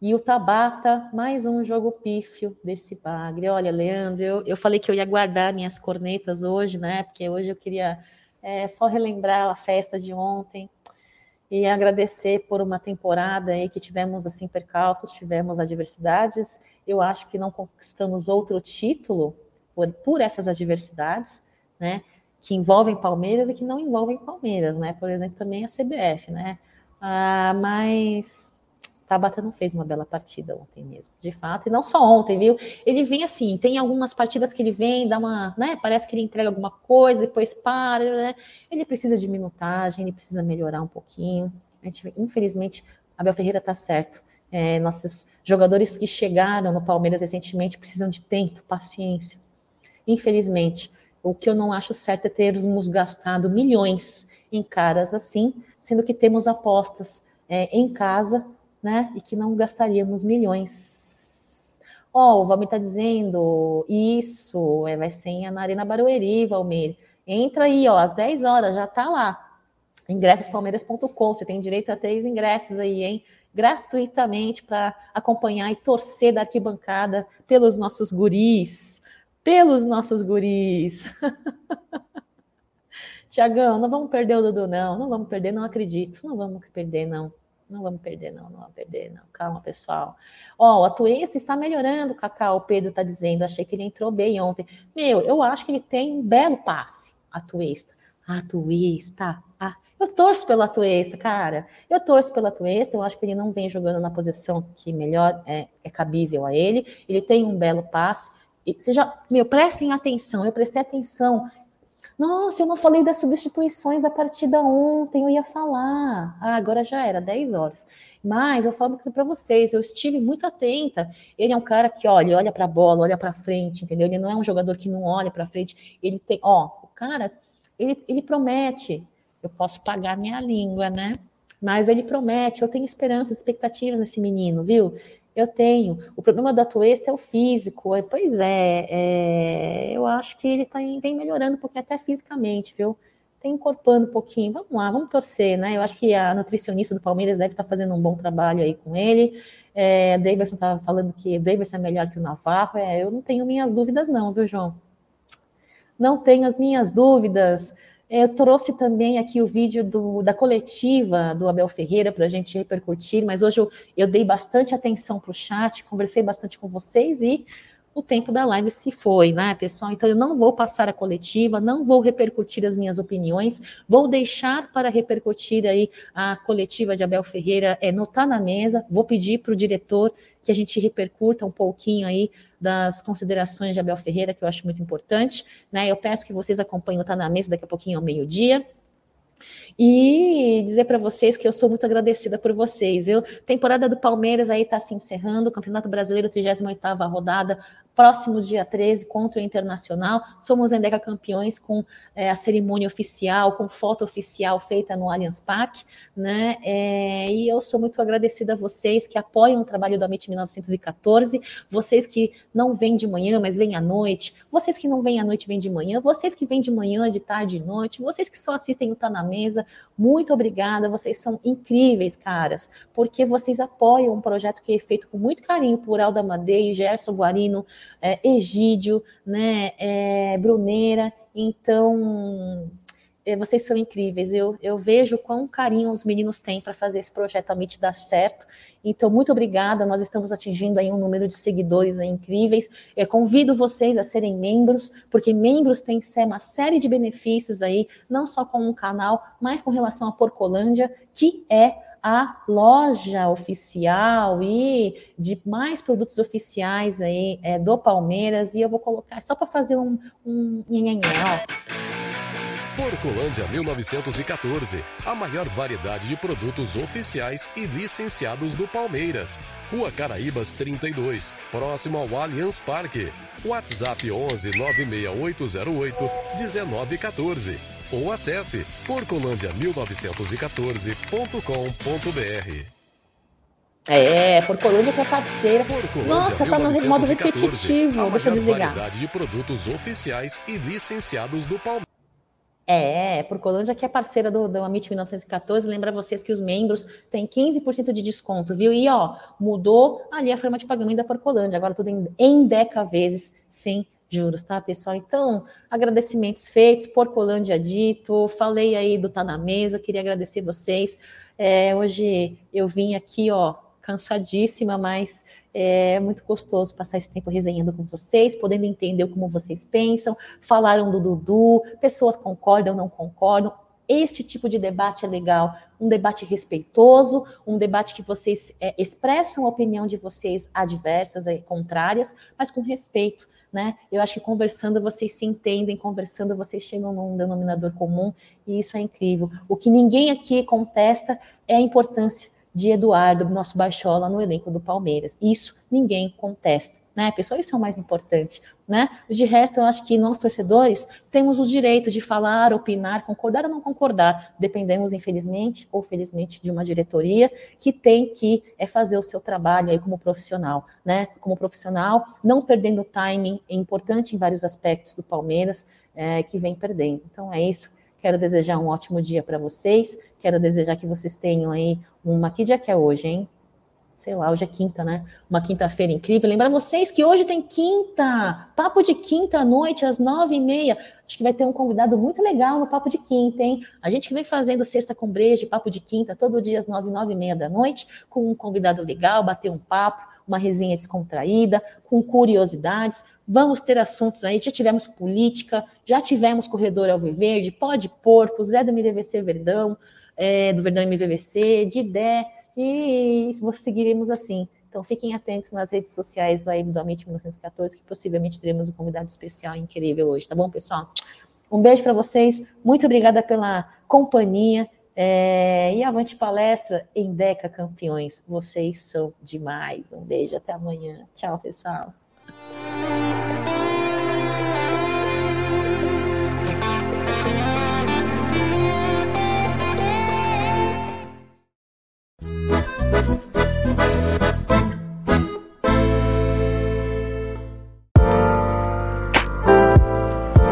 E o Tabata, mais um jogo pífio desse bagre. Olha, Leandro, eu, eu falei que eu ia guardar minhas cornetas hoje, né? Porque hoje eu queria é, só relembrar a festa de ontem e agradecer por uma temporada aí que tivemos assim percalços, tivemos adversidades. Eu acho que não conquistamos outro título por, por essas adversidades, né? Que envolvem Palmeiras e que não envolvem Palmeiras, né? Por exemplo, também a CBF, né? Ah, mas Tabata não fez uma bela partida ontem mesmo, de fato, e não só ontem, viu? Ele vem assim, tem algumas partidas que ele vem, dá uma, né? Parece que ele entrega alguma coisa, depois para, né? Ele precisa de minutagem, ele precisa melhorar um pouquinho. A gente, infelizmente, Abel Ferreira tá certo. É, nossos jogadores que chegaram no Palmeiras recentemente precisam de tempo, paciência. Infelizmente, o que eu não acho certo é termos gastado milhões em caras assim, sendo que temos apostas é, em casa, né? E que não gastaríamos milhões. Ó, oh, o Valmir está dizendo isso, é, vai ser na Arena Barueri, Valmir. Entra aí, ó, às 10 horas, já tá lá. Ingressospalmeiras.com, você tem direito a três ingressos aí, hein? Gratuitamente para acompanhar e torcer da arquibancada pelos nossos guris, pelos nossos guris. Tiagão, não vamos perder o Dudu, não. Não vamos perder, não acredito. Não vamos perder, não. Não vamos perder, não. Não vamos perder, não. Calma, pessoal. Ó, oh, a Tuesta está melhorando, Cacau. O Pedro está dizendo. Achei que ele entrou bem ontem. Meu, eu acho que ele tem um belo passe, a Tuesta. A Tuesta. Ah, eu torço pela Tuesta, cara. Eu torço pela Tuesta. Eu acho que ele não vem jogando na posição que melhor é, é cabível a ele. Ele tem um belo passe. E, seja, meu, prestem atenção. Eu prestei atenção nossa, eu não falei das substituições da partida ontem, eu ia falar. Ah, agora já era, 10 horas. Mas eu falo uma coisa para vocês, eu estive muito atenta. Ele é um cara que olha, olha para a bola, olha para frente, entendeu? Ele não é um jogador que não olha para frente. Ele tem, ó, o cara, ele, ele promete. Eu posso pagar minha língua, né? Mas ele promete, eu tenho esperanças, expectativas nesse menino, viu? Eu tenho. O problema da Tuesta é o físico. É, pois é, é, eu acho que ele tá, vem melhorando um pouquinho até fisicamente, viu? Tem encorpando um pouquinho. Vamos lá, vamos torcer, né? Eu acho que a nutricionista do Palmeiras deve estar tá fazendo um bom trabalho aí com ele. É, Davidson estava falando que o Davidson é melhor que o Navarro. É, eu não tenho minhas dúvidas, não, viu, João? Não tenho as minhas dúvidas. Eu trouxe também aqui o vídeo do, da coletiva do Abel Ferreira para a gente repercutir, mas hoje eu, eu dei bastante atenção para o chat, conversei bastante com vocês e o tempo da live se foi, né, pessoal? Então eu não vou passar a coletiva, não vou repercutir as minhas opiniões, vou deixar para repercutir aí a coletiva de Abel Ferreira é notar na mesa, vou pedir para o diretor que a gente repercuta um pouquinho aí das considerações de Abel Ferreira, que eu acho muito importante, né? Eu peço que vocês acompanhem o Tá na Mesa daqui a pouquinho ao meio-dia. E dizer para vocês que eu sou muito agradecida por vocês, viu? Temporada do Palmeiras aí está se encerrando, Campeonato Brasileiro, 38ª rodada, próximo dia 13 contra o Internacional. Somos Endeca campeões com é, a cerimônia oficial, com foto oficial feita no Allianz Parque, né? É, e eu sou muito agradecida a vocês que apoiam o trabalho do Amit 1914, vocês que não vêm de manhã, mas vêm à noite, vocês que não vêm à noite, vêm de manhã, vocês que vêm de manhã, de tarde e noite, vocês que só assistem o Tá na Mesa, muito obrigada, vocês são incríveis, caras, porque vocês apoiam um projeto que é feito com muito carinho por Alda Madeira, Gerson Guarino, é, Egídio, né, é, Bruneira. Então, é, vocês são incríveis. Eu, eu vejo quão carinho os meninos têm para fazer esse projeto Amit dar certo. Então, muito obrigada. Nós estamos atingindo aí um número de seguidores incríveis. Eu convido vocês a serem membros, porque membros têm uma série de benefícios aí, não só com o canal, mas com relação à Porcolândia, que é a loja oficial e de mais produtos oficiais aí é, do Palmeiras. E eu vou colocar só para fazer um, um Porcolândia 1914, a maior variedade de produtos oficiais e licenciados do Palmeiras. Rua Caraíbas 32, próximo ao Allianz Parque. WhatsApp 11 96808 1914 ou acesse porcolândia1914.com.br. É, Porcolândia que é parceira. Porcolândia, Nossa, tá no modo repetitivo. Deixa eu desligar. de produtos oficiais e licenciados do Palmeiras. É, Porcolândia que é parceira do, do Amit 1914, lembra vocês que os membros têm 15% de desconto, viu? E ó, mudou ali a forma de pagamento da Porcolândia, agora tudo em, em deca vezes, sem juros, tá, pessoal? Então, agradecimentos feitos, Porcolândia dito, falei aí do Tá na Mesa, queria agradecer vocês. É, hoje eu vim aqui, ó, cansadíssima, mas é muito gostoso passar esse tempo resenhando com vocês, podendo entender como vocês pensam, falaram do Dudu, pessoas concordam, não concordam, este tipo de debate é legal, um debate respeitoso, um debate que vocês é, expressam a opinião de vocês adversas e contrárias, mas com respeito né? Eu acho que conversando vocês se entendem, conversando vocês chegam num denominador comum e isso é incrível. O que ninguém aqui contesta é a importância de Eduardo, nosso baixola, no elenco do Palmeiras. Isso ninguém contesta. Né? Pessoas são mais importantes, né? De resto, eu acho que nós torcedores temos o direito de falar, opinar, concordar ou não concordar. Dependemos, infelizmente ou felizmente, de uma diretoria que tem que é fazer o seu trabalho aí como profissional, né? Como profissional, não perdendo timing, é importante em vários aspectos do Palmeiras, é, que vem perdendo. Então é isso. Quero desejar um ótimo dia para vocês. Quero desejar que vocês tenham aí uma. Que dia que é hoje, hein? Sei lá, hoje é quinta, né? Uma quinta-feira incrível. Lembrar vocês que hoje tem quinta, papo de quinta à noite, às nove e meia. Acho que vai ter um convidado muito legal no papo de quinta, hein? A gente vem fazendo sexta com breja, papo de quinta, todo dia às nove, nove e meia da noite, com um convidado legal, bater um papo, uma resenha descontraída, com curiosidades. Vamos ter assuntos aí, já tivemos política, já tivemos corredor Alviverde, pó de porco, Zé do MVVC Verdão, é, do Verdão MVVC, de Dé, e seguiremos assim. Então fiquem atentos nas redes sociais da Amit 1914, que possivelmente teremos um convidado especial incrível hoje, tá bom, pessoal? Um beijo para vocês, muito obrigada pela companhia. É, e avante palestra em Deca Campeões. Vocês são demais. Um beijo, até amanhã. Tchau, pessoal.